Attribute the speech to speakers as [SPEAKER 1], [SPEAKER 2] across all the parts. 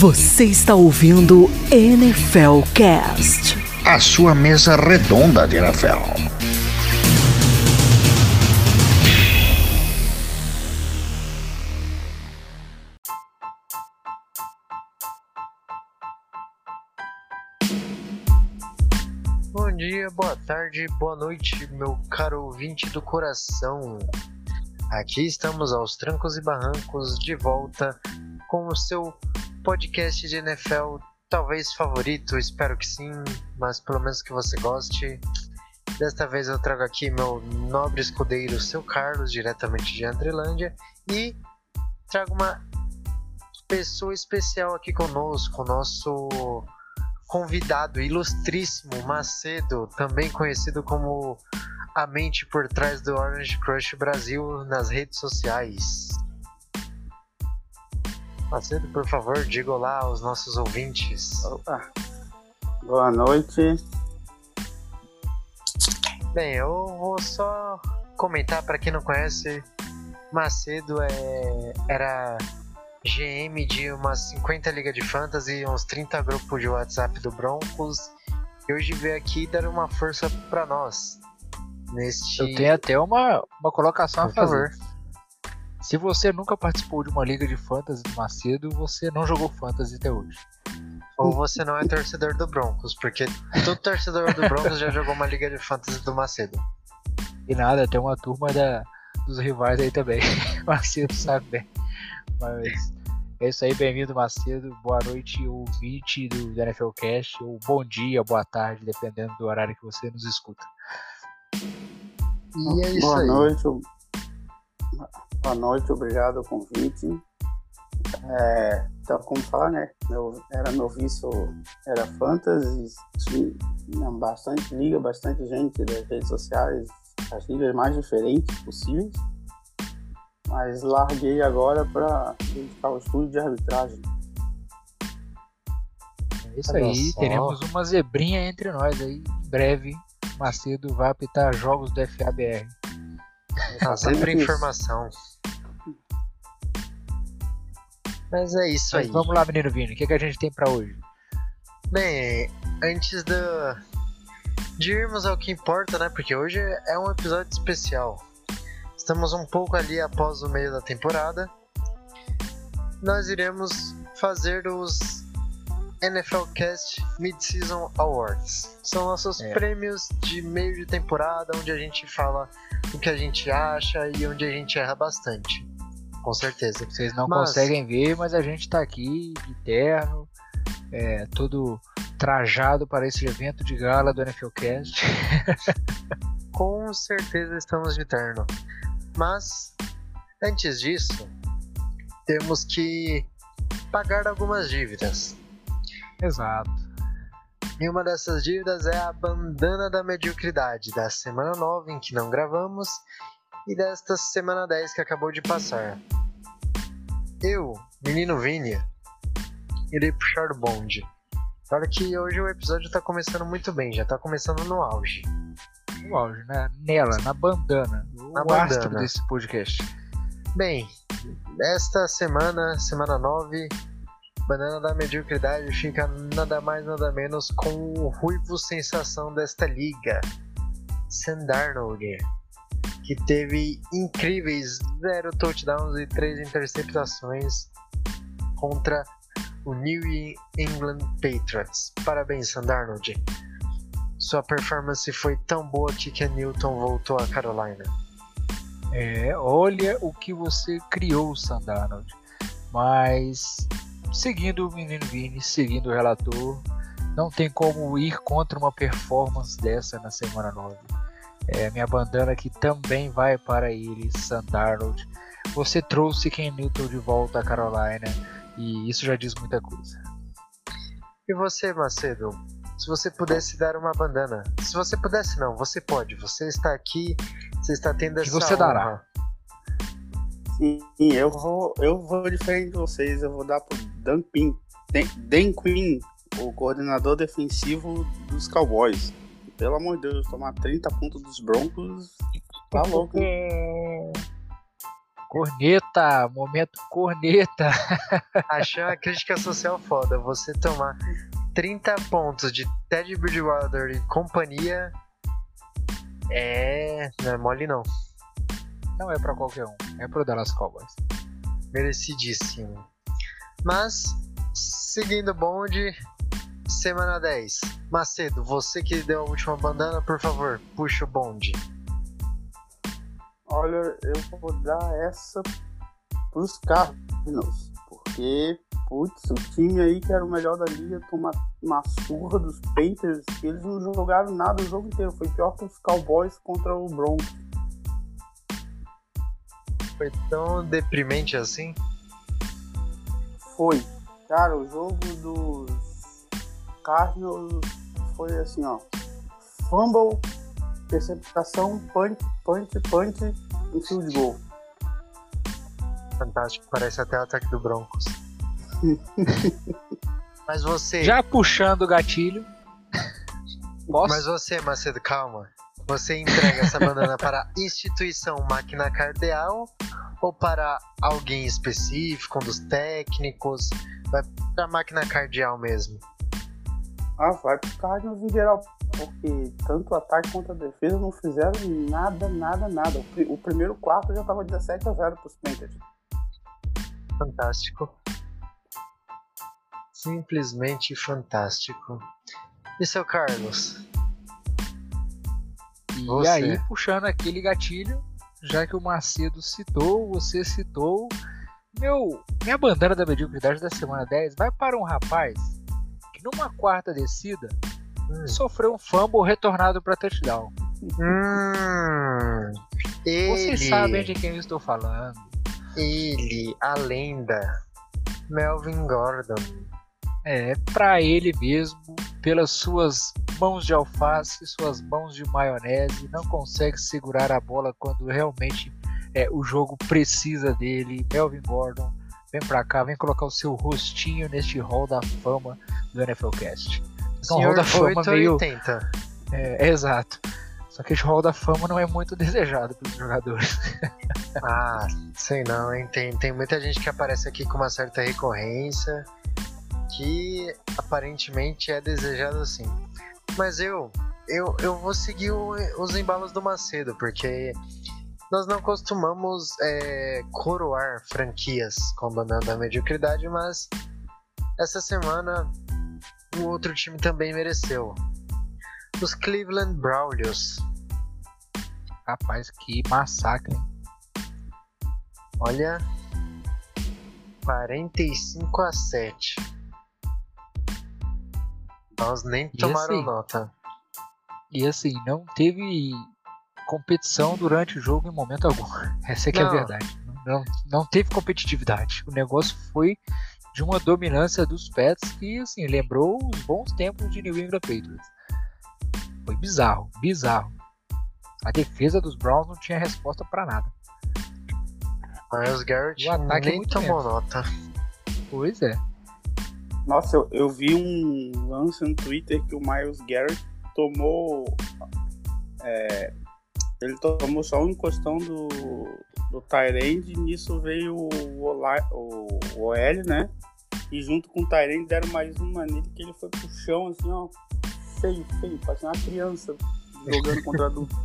[SPEAKER 1] Você está ouvindo NFL Cast.
[SPEAKER 2] A sua mesa redonda de NFL.
[SPEAKER 3] Bom dia, boa tarde, boa noite, meu caro ouvinte do coração. Aqui estamos aos trancos e barrancos de volta com o seu podcast de NFL, talvez favorito, espero que sim, mas pelo menos que você goste. Desta vez eu trago aqui meu nobre escudeiro, seu Carlos, diretamente de Andrelândia, e trago uma pessoa especial aqui conosco, nosso convidado ilustríssimo Macedo, também conhecido como a mente por trás do Orange Crush Brasil nas redes sociais. Macedo, por favor, diga olá aos nossos ouvintes.
[SPEAKER 4] Opa. Boa noite.
[SPEAKER 3] Bem, eu vou só comentar para quem não conhece, Macedo é, era GM de umas 50 ligas de fantasy, uns 30 grupos de WhatsApp do Broncos. E hoje veio aqui dar uma força para nós. Neste...
[SPEAKER 5] Eu tenho até uma, uma colocação
[SPEAKER 3] Por
[SPEAKER 5] a fazer.
[SPEAKER 3] favor.
[SPEAKER 5] Se você nunca participou de uma liga de fantasy do Macedo, você não jogou fantasy até hoje.
[SPEAKER 3] Ou você não é torcedor do Broncos, porque todo torcedor do Broncos já jogou uma liga de fantasy do Macedo.
[SPEAKER 5] E nada, tem uma turma da, dos rivais aí também. Macedo sabe bem. Mas é isso aí, bem-vindo Macedo. Boa noite, ouvinte do NFL Cast, ou bom dia, boa tarde, dependendo do horário que você nos escuta.
[SPEAKER 3] E é isso
[SPEAKER 4] Boa
[SPEAKER 3] aí.
[SPEAKER 4] noite. Boa noite, obrigado pelo convite. É, então, como falar, né? Meu, era meu vício, era fantasy, tinha bastante liga, bastante gente das redes sociais, as ligas mais diferentes possíveis. Mas larguei agora para dedicar ao estudo de arbitragem.
[SPEAKER 5] É isso aí, teremos uma zebrinha entre nós aí. Em breve, Macedo vai apitar jogos do FABR.
[SPEAKER 3] Ah, sempre informação. Mas é isso
[SPEAKER 5] Mas
[SPEAKER 3] aí.
[SPEAKER 5] vamos lá, menino Vini, o que, que a gente tem pra hoje?
[SPEAKER 3] Bem, antes da de irmos ao que importa, né? Porque hoje é um episódio especial. Estamos um pouco ali após o meio da temporada. Nós iremos fazer os NFL Cast Mid-Season Awards. São nossos
[SPEAKER 5] É.
[SPEAKER 3] prêmios de meio de temporada, onde a gente fala o que a gente acha e onde a gente erra bastante. Com certeza.
[SPEAKER 5] Vocês não
[SPEAKER 3] Mas-
[SPEAKER 5] conseguem ver, mas a gente tá aqui de terno, é, todo trajado para esse evento de gala do NFL Cast.
[SPEAKER 3] Com certeza estamos de terno. Mas, antes disso, temos que pagar algumas dívidas.
[SPEAKER 5] Exato.
[SPEAKER 3] E uma dessas dívidas é a bandana da mediocridade da semana 9, em que não gravamos, e desta semana 10 que acabou de passar. Eu, menino Vini, irei puxar o bonde. Olha que hoje o episódio tá começando muito bem, já tá começando no auge.
[SPEAKER 5] O auge, né? Nela, na bandana.
[SPEAKER 3] Na
[SPEAKER 5] o astro
[SPEAKER 3] bandana.
[SPEAKER 5] desse podcast.
[SPEAKER 3] Bem, esta semana, semana 9, Banana da Mediocridade fica nada mais nada menos com o ruivo sensação desta liga, Sam Darnold, que teve incríveis 0 touchdowns e 3 interceptações contra o New England Patriots. Parabéns, Sam Darnold. Sua performance foi tão boa que Ken Newton voltou a Carolina.
[SPEAKER 5] É, olha o que você criou, Sandarnold. Mas, seguindo o menino Vini, seguindo o relator, não tem como ir contra uma performance dessa na semana 9. É, minha bandana aqui também vai para ele, Sandarnold. Você trouxe Ken Newton de volta a Carolina e isso já diz muita coisa.
[SPEAKER 3] E você, Macedo? Se você pudesse dar uma bandana. Se você pudesse, não, você pode. Você está aqui, você está tendo
[SPEAKER 5] Que
[SPEAKER 3] essa
[SPEAKER 5] você dará.
[SPEAKER 4] Sim, eu vou, eu vou diferente de vocês, eu vou dar pro Dan Quinn, Dan, Dan Quinn, o coordenador defensivo dos Cowboys. Pelo amor de Deus, tomar 30 pontos dos Broncos, tá louco. hein?
[SPEAKER 5] Corneta, momento corneta.
[SPEAKER 3] Achei uma crítica social foda. Você tomar 30 pontos de Ted Bridgewater e companhia é. Não é mole, não.
[SPEAKER 5] Não é pra qualquer um, é pro Dallas Cowboys.
[SPEAKER 3] Merecidíssimo. Mas, seguindo o bonde, semana 10. Macedo, você que deu a última bandana, por favor, puxa o bonde.
[SPEAKER 4] Olha, eu vou dar essa pros Cardinals, porque, putz, o time aí que era o melhor da liga tomar uma surra dos Panthers, eles não jogaram nada o jogo inteiro, foi pior que os Cowboys contra o Broncos.
[SPEAKER 3] Foi tão deprimente assim?
[SPEAKER 4] Foi. Cara, o jogo dos Cardinals foi assim, ó. Fumble, interceptação, punch, punch, punch e field goal.
[SPEAKER 3] Fantástico, parece até o ataque do Broncos. Mas você.
[SPEAKER 5] Já puxando o gatilho. Posso?
[SPEAKER 3] Mas você, Macedo, calma. Você entrega essa banana para a instituição máquina cardeal ou para alguém específico, um dos técnicos? Vai para a máquina cardial mesmo?
[SPEAKER 4] Ah, vai pro Cardinals em geral, porque tanto o ataque quanto a defesa não fizeram nada, nada, nada. O, pri- o primeiro quarto já tava 17 a 0 pros Panthers.
[SPEAKER 3] Fantástico. Simplesmente fantástico. E seu Carlos?
[SPEAKER 5] E
[SPEAKER 3] Você.
[SPEAKER 5] aí, puxando aquele gatilho, já que o Macedo citou, você citou, meu, minha bandana da mediocridade da semana 10 vai para um rapaz que numa quarta descida
[SPEAKER 3] Hum.
[SPEAKER 5] sofreu um fumble retornado para touchdown.
[SPEAKER 3] Hum, ele,
[SPEAKER 5] Vocês sabem de quem eu estou falando.
[SPEAKER 3] ele, a lenda, Melvin Gordon.
[SPEAKER 5] É, para ele mesmo, pelas suas mãos de alface, suas mãos de maionese, não consegue segurar a bola quando realmente é, o jogo precisa dele. Melvin Gordon, vem pra cá, vem colocar o seu rostinho neste hall da fama do NFLcast. Um hall da fama meio.
[SPEAKER 3] 880.
[SPEAKER 5] É, é exato. Só que esse hall da fama não é muito desejado pelos jogadores.
[SPEAKER 3] Ah, sei não, hein? Tem, tem muita gente que aparece aqui com uma certa recorrência que aparentemente é desejado assim. Mas eu, eu, eu vou seguir o- os embalos do Macedo, porque nós não costumamos é, coroar franquias com a banana da mediocridade, mas essa semana o outro time também mereceu. Os Cleveland Browns.
[SPEAKER 5] Rapaz, que massacre.
[SPEAKER 3] Olha, 45 a 7. Nós nem
[SPEAKER 5] E
[SPEAKER 3] tomaram
[SPEAKER 5] assim?
[SPEAKER 3] nota.
[SPEAKER 5] E assim, não teve competição durante o jogo em momento algum. Essa é que é a
[SPEAKER 3] Não.
[SPEAKER 5] verdade. Não, não teve competitividade. O negócio foi de uma dominância dos Pets que assim, lembrou os bons tempos de New England Patriots. Foi bizarro, bizarro. A defesa dos Browns não tinha resposta pra nada.
[SPEAKER 3] Miles Garrett
[SPEAKER 5] O ataque é
[SPEAKER 3] nem
[SPEAKER 5] muito
[SPEAKER 3] tomou
[SPEAKER 5] menos.
[SPEAKER 3] nota.
[SPEAKER 5] Pois é.
[SPEAKER 4] Nossa, eu, eu vi um lance no Twitter que o Miles Garrett tomou. é, ele tomou só um encostão do, do Tyrande e nisso veio o, Ola, o, o OL, né? E junto com o Tyrande deram mais uma nele que ele foi pro chão, assim, ó. Feio, feio, parecia uma criança jogando contra adulto.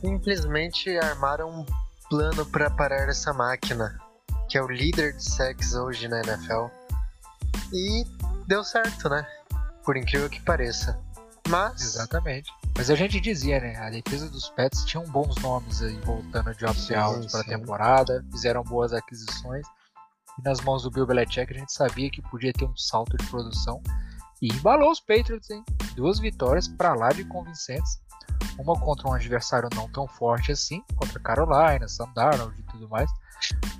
[SPEAKER 3] Simplesmente armaram um plano para parar essa máquina, que é o líder de sacks hoje na NFL. E deu certo, né? Por incrível que pareça. Mas
[SPEAKER 5] Exatamente. Mas a gente dizia, né? A defesa dos Pets tinham bons nomes aí voltando de opt-out para a temporada, fizeram boas aquisições. E nas mãos do Bill Belichick a gente sabia que podia ter um salto de produção. E embalou os Patriots, hein? Duas vitórias para lá de convincentes. Uma contra um adversário não tão forte assim, contra Carolina, Sam Darnold e tudo mais.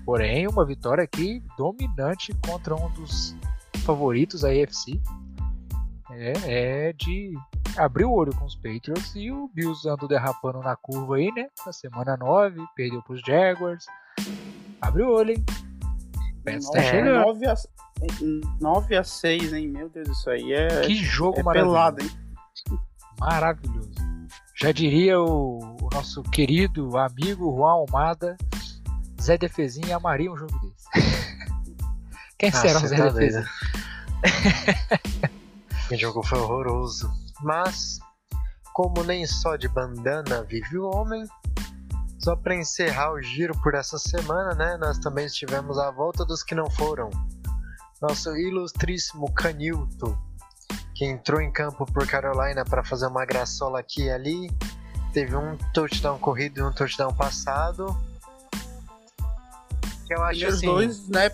[SPEAKER 5] Porém, uma vitória aqui dominante contra um dos favoritos da AFC. É, é de abrir o olho com os Patriots e o Bills andou derrapando na curva aí, né? Na semana 9, perdeu pros Jaguars. Abre o olho, hein? O Pets tá
[SPEAKER 3] É,
[SPEAKER 5] chegando.
[SPEAKER 4] 9 a, 9 a 6, hein? Meu Deus, isso aí é,
[SPEAKER 5] Que jogo
[SPEAKER 4] é
[SPEAKER 5] maravilhoso.
[SPEAKER 4] pelado, hein?
[SPEAKER 5] Maravilhoso. Já diria o, o nosso querido amigo Juan Almada, Zé Defezinha amaria um jogo desse. Quem
[SPEAKER 3] Ah,
[SPEAKER 5] será o Zé
[SPEAKER 3] tá
[SPEAKER 5] Defezinha?
[SPEAKER 3] O jogo foi horroroso. Mas, como nem só de bandana vive o homem, só para encerrar o giro por essa semana, né? Nós também tivemos a volta dos que não foram. Nosso ilustríssimo Canilto, que entrou em campo por Carolina para fazer uma graçola aqui e ali. Teve um touchdown corrido e um touchdown passado. Que eu acho assim.
[SPEAKER 4] dois, né?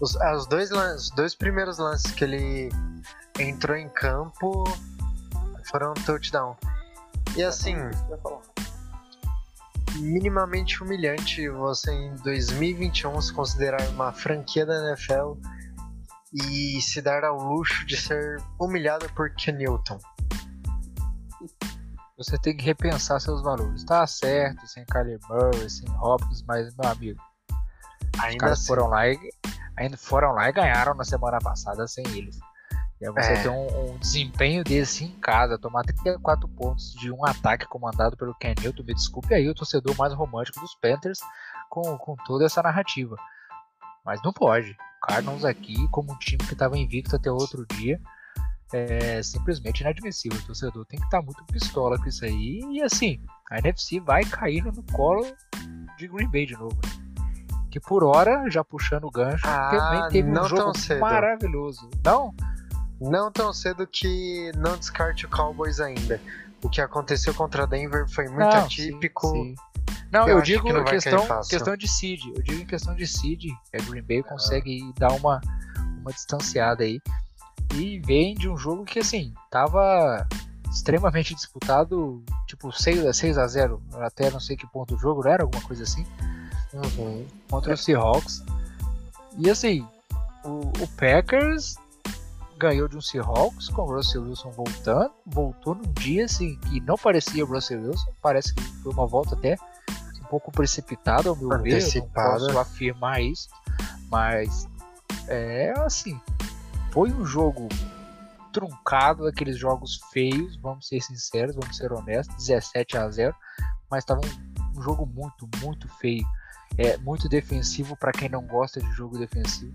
[SPEAKER 3] Os, ah, os dois, os dois primeiros lances que ele entrou em campo foram touchdown. E assim,
[SPEAKER 4] ia falar.
[SPEAKER 3] minimamente humilhante você em 2021 se considerar uma franquia da NFL e se dar ao luxo de ser humilhado por Ken Newton.
[SPEAKER 5] Você tem que repensar seus valores. Tá certo, sem Kyler Murray, sem Hopkins, mas, meu amigo, os
[SPEAKER 3] Ainda
[SPEAKER 5] caras
[SPEAKER 3] assim,
[SPEAKER 5] foram lá, e, ainda foram lá e ganharam na semana passada sem eles. E aí você
[SPEAKER 3] É.
[SPEAKER 5] ter um, um desempenho desse em casa, tomar 34 pontos de um ataque comandado pelo Ken Newton, me desculpe aí o torcedor mais romântico dos Panthers com, com toda essa narrativa. Mas não pode. O Cardinals aqui, como um time que estava invicto até outro dia, é simplesmente inadmissível. O torcedor tem que estar muito pistola com isso aí. E assim, a NFC vai caindo no colo de Green Bay de novo. né? Que por hora, já puxando o gancho,
[SPEAKER 3] Ah,
[SPEAKER 5] também teve um jogo maravilhoso. Não?
[SPEAKER 3] não tão cedo que não descarte o Cowboys ainda. O que aconteceu contra Denver foi muito
[SPEAKER 5] não,
[SPEAKER 3] atípico.
[SPEAKER 5] sim, sim. Não,
[SPEAKER 3] Eu
[SPEAKER 5] eu, digo
[SPEAKER 3] que não
[SPEAKER 5] questão, questão de seed. Eu digo em questão de seed, a Green Bay
[SPEAKER 3] Ah.
[SPEAKER 5] consegue dar uma, uma distanciada aí. E vem de um jogo que, assim, tava extremamente disputado, tipo 6 a 6 a 0 até não sei que ponto do jogo, não era alguma coisa assim,
[SPEAKER 3] Uhum.
[SPEAKER 5] contra o Seahawks. E assim, o, o Packers ganhou de um Seahawks com o Russell Wilson voltando, voltou num dia assim que não parecia o Russell Wilson, parece que foi uma volta até um pouco precipitada ao meu ver, eu não posso afirmar isso, mas é assim, foi um jogo truncado, aqueles jogos feios, vamos ser sinceros, vamos ser honestos, 17 a 0, mas estava um, um jogo muito, muito feio, é muito defensivo para quem não gosta de jogo defensivo.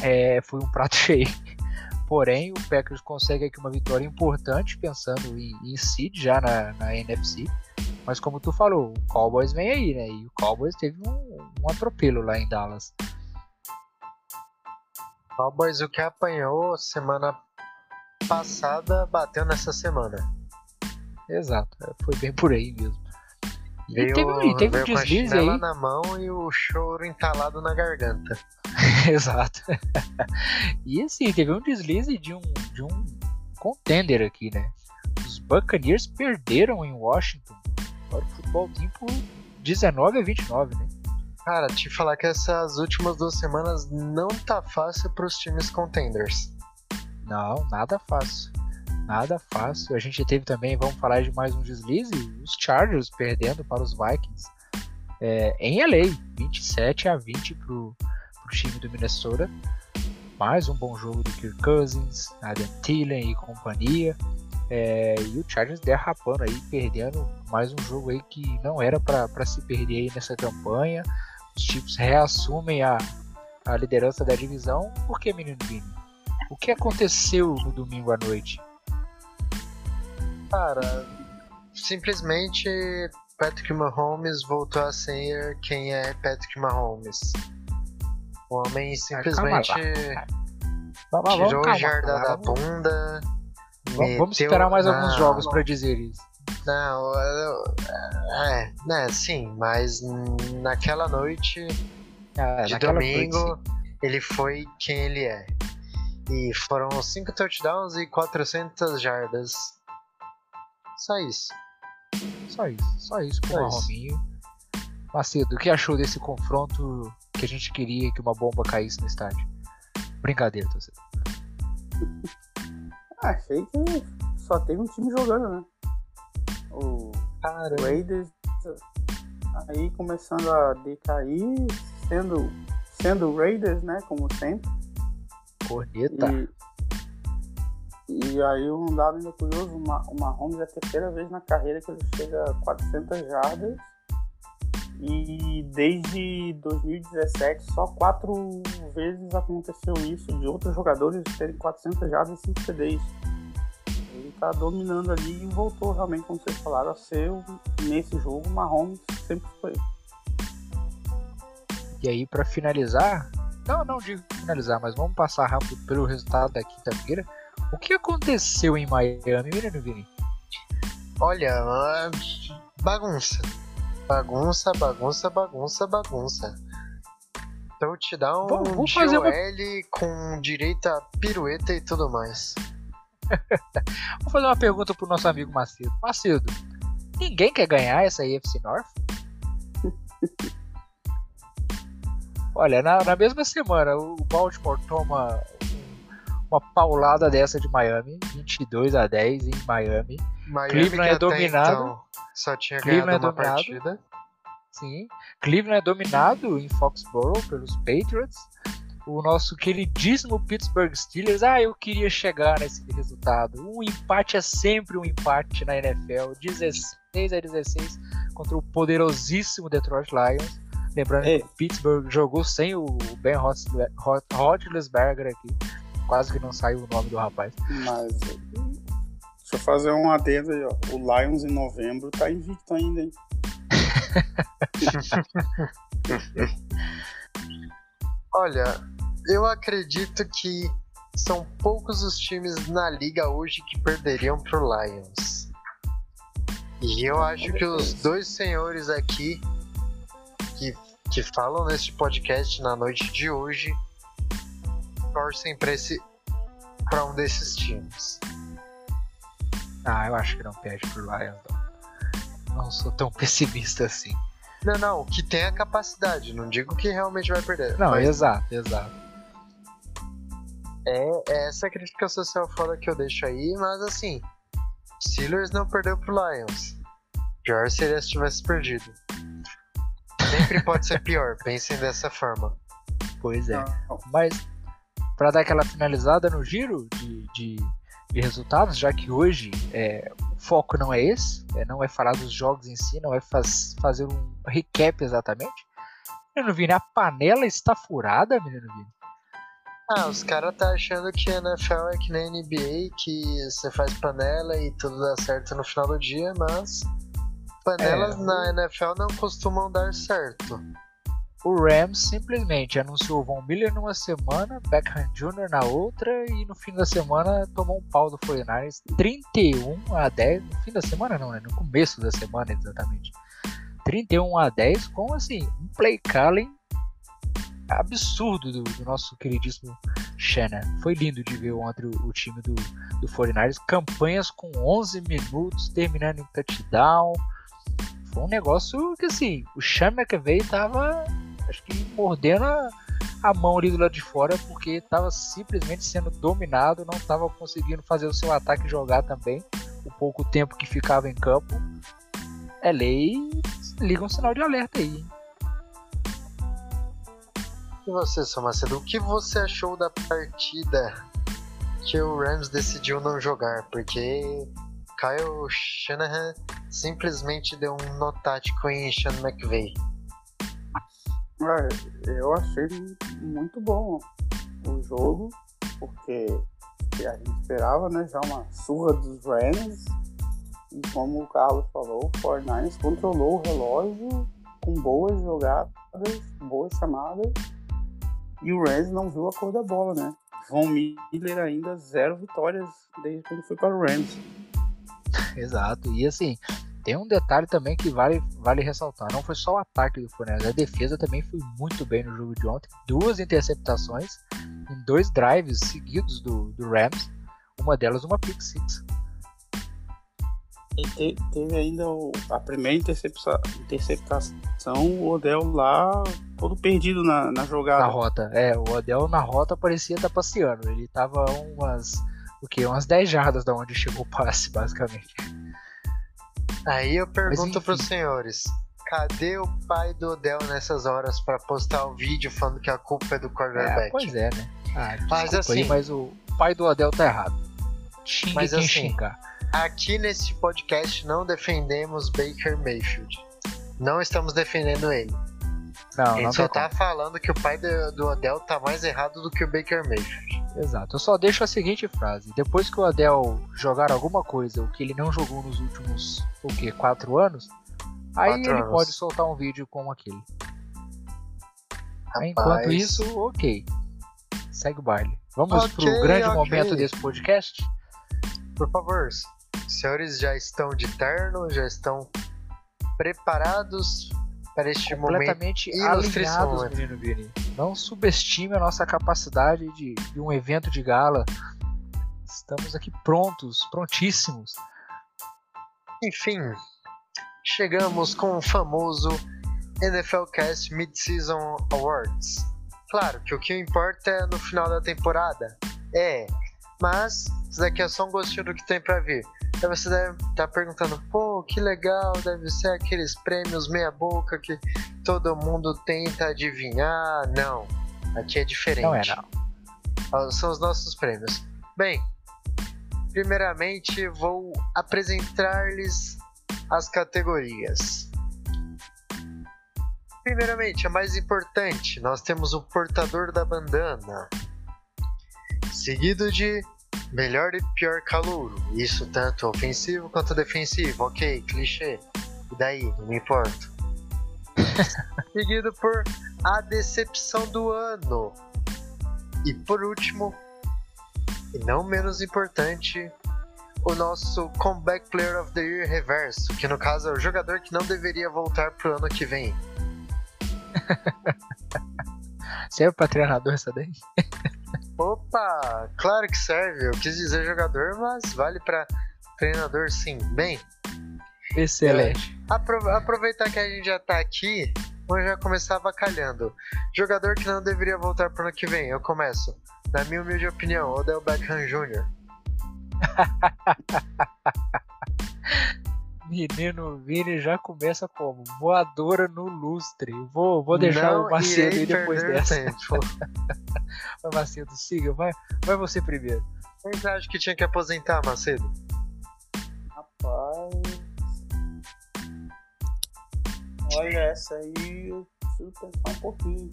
[SPEAKER 5] É, foi um prato cheio. Porém, o Packers consegue aqui uma vitória importante, pensando em, em seed já na, na NFC. Mas como tu falou, o Cowboys vem aí, né? E o Cowboys teve um, um atropelo lá em Dallas.
[SPEAKER 3] Cowboys o que apanhou semana passada bateu nessa semana.
[SPEAKER 5] Exato, é, foi bem por aí mesmo. E
[SPEAKER 3] Veio,
[SPEAKER 5] teve, um- e teve um deslize aí.
[SPEAKER 3] na mão e o choro entalado na garganta.
[SPEAKER 5] Exato. e assim, teve um deslize de um, de um contender aqui, né? Os Buccaneers perderam em Washington para o futebol team por 19 a 29, né?
[SPEAKER 3] Cara, te falar que essas últimas duas semanas não tá fácil pros times contenders.
[SPEAKER 5] Não, nada fácil. Nada fácil. A gente teve também, vamos falar de mais um deslize, os Chargers perdendo para os Vikings é, em LA, 27 a 20 pro, pro time do Minnesota. Mais um bom jogo do Kirk Cousins, Adam Thielen e companhia. É, e o Chargers derrapando aí, perdendo mais um jogo aí que não era para se perder aí nessa campanha. Os Chiefs reassumem a, a liderança da divisão. Por que, menino Vini? O que aconteceu no domingo à noite?
[SPEAKER 3] Cara, simplesmente Patrick Mahomes voltou a ser quem é Patrick Mahomes. O homem simplesmente
[SPEAKER 5] Vamos, vamos,
[SPEAKER 3] tirou o
[SPEAKER 5] calma,
[SPEAKER 3] jarda da
[SPEAKER 5] calma.
[SPEAKER 3] bunda.
[SPEAKER 5] Vamos, vamos esperar mais alguns jogos para dizer isso.
[SPEAKER 3] Não, eu- é, né, sim, mas naquela noite
[SPEAKER 5] Ah,
[SPEAKER 3] de
[SPEAKER 5] naquela
[SPEAKER 3] domingo
[SPEAKER 5] noite,
[SPEAKER 3] ele foi quem ele é. E foram 5 touchdowns e 400 jardas. Só isso.
[SPEAKER 5] Só isso, só isso
[SPEAKER 3] Só isso.
[SPEAKER 5] Mahominho. Macedo, o que achou desse confronto que a gente queria que uma bomba caísse no estádio? Brincadeira, torcedor.
[SPEAKER 4] Ah, achei que só teve um time jogando, né? O
[SPEAKER 3] Cara,
[SPEAKER 4] Raiders aí começando a decair, sendo, sendo Raiders, né? Como sempre.
[SPEAKER 5] Corneta.
[SPEAKER 4] E, E aí um dado ainda curioso, uma, o Mahomes é a terceira vez na carreira que ele chega a 400 jardas e desde 2017 só quatro vezes aconteceu isso de outros jogadores terem 400 jardas e 5 CDs. Ele tá dominando ali e voltou realmente, como vocês falaram, a ser nesse jogo o Mahomes sempre foi.
[SPEAKER 5] E aí para finalizar, não, não digo finalizar, mas vamos passar rápido pelo resultado da quinta-feira. O que aconteceu em Miami, menino Vini?
[SPEAKER 3] Olha, bagunça. Bagunça, bagunça, bagunça, bagunça. Então te dá um vamos, vamos fazer uma... com direito a pirueta e tudo mais.
[SPEAKER 5] Vou fazer uma pergunta pro nosso amigo Macedo. Macedo, ninguém quer ganhar essa AFC North? Olha, na, na mesma semana, o Baltimore toma uma paulada dessa de Miami, 22 a 10 em Miami.
[SPEAKER 3] Miami Cleveland é dominado. Então, só tinha Cleveland ganhado é uma dominado, partida.
[SPEAKER 5] Sim. Cleveland é dominado em Foxborough pelos Patriots. O nosso queridíssimo Pittsburgh Steelers. Ah, eu queria chegar nesse resultado. Um empate é sempre um empate na NFL. 16 a 16 contra o poderosíssimo Detroit Lions. Lembrando Ei. que o Pittsburgh jogou sem o Ben Roethlisberger aqui. Quase que não saiu o nome do rapaz.
[SPEAKER 4] Mas deixa eu fazer um adendo aí, ó. O Lions em novembro tá invicto ainda, hein?
[SPEAKER 3] Olha, eu acredito que são poucos os times na liga hoje que perderiam pro Lions. E eu acho que os dois senhores aqui que, que falam neste podcast na noite de hoje torcem para esse para um desses times.
[SPEAKER 5] Ah, eu acho que não perde pro Lions. Não. não sou tão pessimista assim.
[SPEAKER 3] Não, não, que tem a capacidade, não digo que realmente vai perder.
[SPEAKER 5] Não, mas... exato, exato.
[SPEAKER 3] É, é essa crítica social foda que eu deixo aí, mas assim, Steelers não perdeu pro Lions. Pior seria se tivesse perdido. Sempre pode ser pior, pensem dessa forma.
[SPEAKER 5] Pois é. Não. Mas para dar aquela finalizada no giro de, de, de resultados, já que hoje é, o foco não é esse, é, não é falar dos jogos em si, não é faz, fazer um recap exatamente. Menino Vini, a panela está furada, menino Vini?
[SPEAKER 3] Ah, os caras tá achando que a NFL é que nem NBA, que você faz panela e tudo dá certo no final do dia, mas panelas é, na NFL não costumam dar certo.
[SPEAKER 5] O Rams simplesmente anunciou o Von Miller numa semana, Beckham Jr. na outra e no fim da semana tomou um pau do 49ers 31 a 10. No fim da semana não, né? No começo da semana exatamente. 31 a 10 com assim, um play calling absurdo do, do, nosso queridíssimo Shannon. Foi lindo de ver ontem o, o time do, do 49ers. Campanhas com 11 minutos, terminando em touchdown. Foi um negócio que assim, o Sean McVay tava acho que mordendo a, a mão ali do lado de fora, porque estava simplesmente sendo dominado, não estava conseguindo fazer o seu ataque jogar também. O pouco tempo que ficava em campo. É lei, liga um sinal de alerta aí.
[SPEAKER 3] E você, Somacedo, o que você achou da partida que o Rams decidiu não jogar? Porque Kyle Shanahan simplesmente deu um nó tático em Sean McVay.
[SPEAKER 4] Eu achei muito bom o jogo, porque a gente esperava, né, já uma surra dos Rams. E como o Carlos falou, o Fortnite controlou o relógio com boas jogadas, boas chamadas. E o Rams não viu a cor da bola, né? Von Miller ainda zero vitórias desde quando foi para o Rams.
[SPEAKER 5] Exato. E assim, tem um detalhe também que vale, vale ressaltar: não foi só o ataque do Fornelli, a defesa também foi muito bem no jogo de ontem. Duas interceptações em dois drives seguidos do, do Rams, uma delas uma pick six.
[SPEAKER 4] E te, teve ainda o, a primeira interceptação, interceptação, o Odell lá todo perdido na, na jogada.
[SPEAKER 5] Na rota, é, o Odell na rota parecia estar tá passeando. Ele tava umas, o que, umas 10 jardas da onde chegou o passe, basicamente.
[SPEAKER 3] Aí eu pergunto para os senhores: cadê o pai do Odell nessas horas para postar o vídeo falando que a culpa é do quarterback?
[SPEAKER 5] É, pois é, né? Ah, mas assim, aí, mas o pai do Odell tá errado. Xingue
[SPEAKER 3] Mas
[SPEAKER 5] quem
[SPEAKER 3] assim,
[SPEAKER 5] xingar.
[SPEAKER 3] Aqui neste podcast não defendemos Baker Mayfield. Não estamos defendendo ele.
[SPEAKER 5] Não,
[SPEAKER 3] a gente só tá falando que o pai do, do Odell tá mais errado do que o Baker Mayfield.
[SPEAKER 5] como. Exato. Eu só deixo a seguinte frase. Depois que o Adel jogar alguma coisa, o que ele não jogou nos últimos, o quê, quatro anos, aí
[SPEAKER 3] Quatro
[SPEAKER 5] ele
[SPEAKER 3] anos.
[SPEAKER 5] pode soltar um vídeo como aquele.
[SPEAKER 3] Rapaz,
[SPEAKER 5] Enquanto isso, ok. Segue o baile. Vamos
[SPEAKER 3] Ok,
[SPEAKER 5] pro grande
[SPEAKER 3] ok.
[SPEAKER 5] momento desse podcast?
[SPEAKER 3] por favor, senhores já estão de terno, já estão preparados para este momento.
[SPEAKER 5] completamente
[SPEAKER 3] esse
[SPEAKER 5] alinhados,
[SPEAKER 3] momento.
[SPEAKER 5] menino Vini. Não subestime a nossa capacidade de, de um evento de gala. Estamos aqui prontos, prontíssimos.
[SPEAKER 3] Enfim, chegamos com o famoso NFL Cast Mid-Season Awards. Claro que o que importa é no final da temporada. É, mas isso daqui é só um gostinho do que tem pra vir. Aí você deve estar perguntando, pô, que legal, deve ser aqueles prêmios meia-boca que todo mundo tenta adivinhar. Não, aqui é diferente.
[SPEAKER 5] Não é, não.
[SPEAKER 3] Ah, São os nossos prêmios. Bem, primeiramente vou apresentar-lhes as categorias. Primeiramente, a mais importante, nós temos o portador da bandana, seguido de melhor e pior calouro. Isso tanto ofensivo quanto defensivo. Ok, clichê. E daí? Não me importo. seguido por a decepção do ano. E por último, e não menos importante, o nosso Comeback Player of the Year reverso, que no caso é o jogador que não deveria voltar pro ano que vem.
[SPEAKER 5] Serve pra treinador essa daí?
[SPEAKER 3] Opa, claro que serve. Eu quis dizer jogador, mas vale para treinador sim. Bem,
[SPEAKER 5] Excelente.
[SPEAKER 3] apro- aproveitar que a gente já tá aqui, vamos já começar avacalhando. Jogador que não deveria voltar pro ano que vem. Eu começo. Na minha humilde opinião, Odell Beckham Jr.
[SPEAKER 5] Menino Vini já começa como? Voadora no lustre. Vou, vou deixar
[SPEAKER 3] não
[SPEAKER 5] o Macedo
[SPEAKER 3] irei
[SPEAKER 5] aí depois dessa. Vai, Macedo, siga. Vai, vai você primeiro.
[SPEAKER 3] Vocês acham que tinha que aposentar, Macedo?
[SPEAKER 4] Rapaz. Olha, essa aí eu preciso pensar um pouquinho.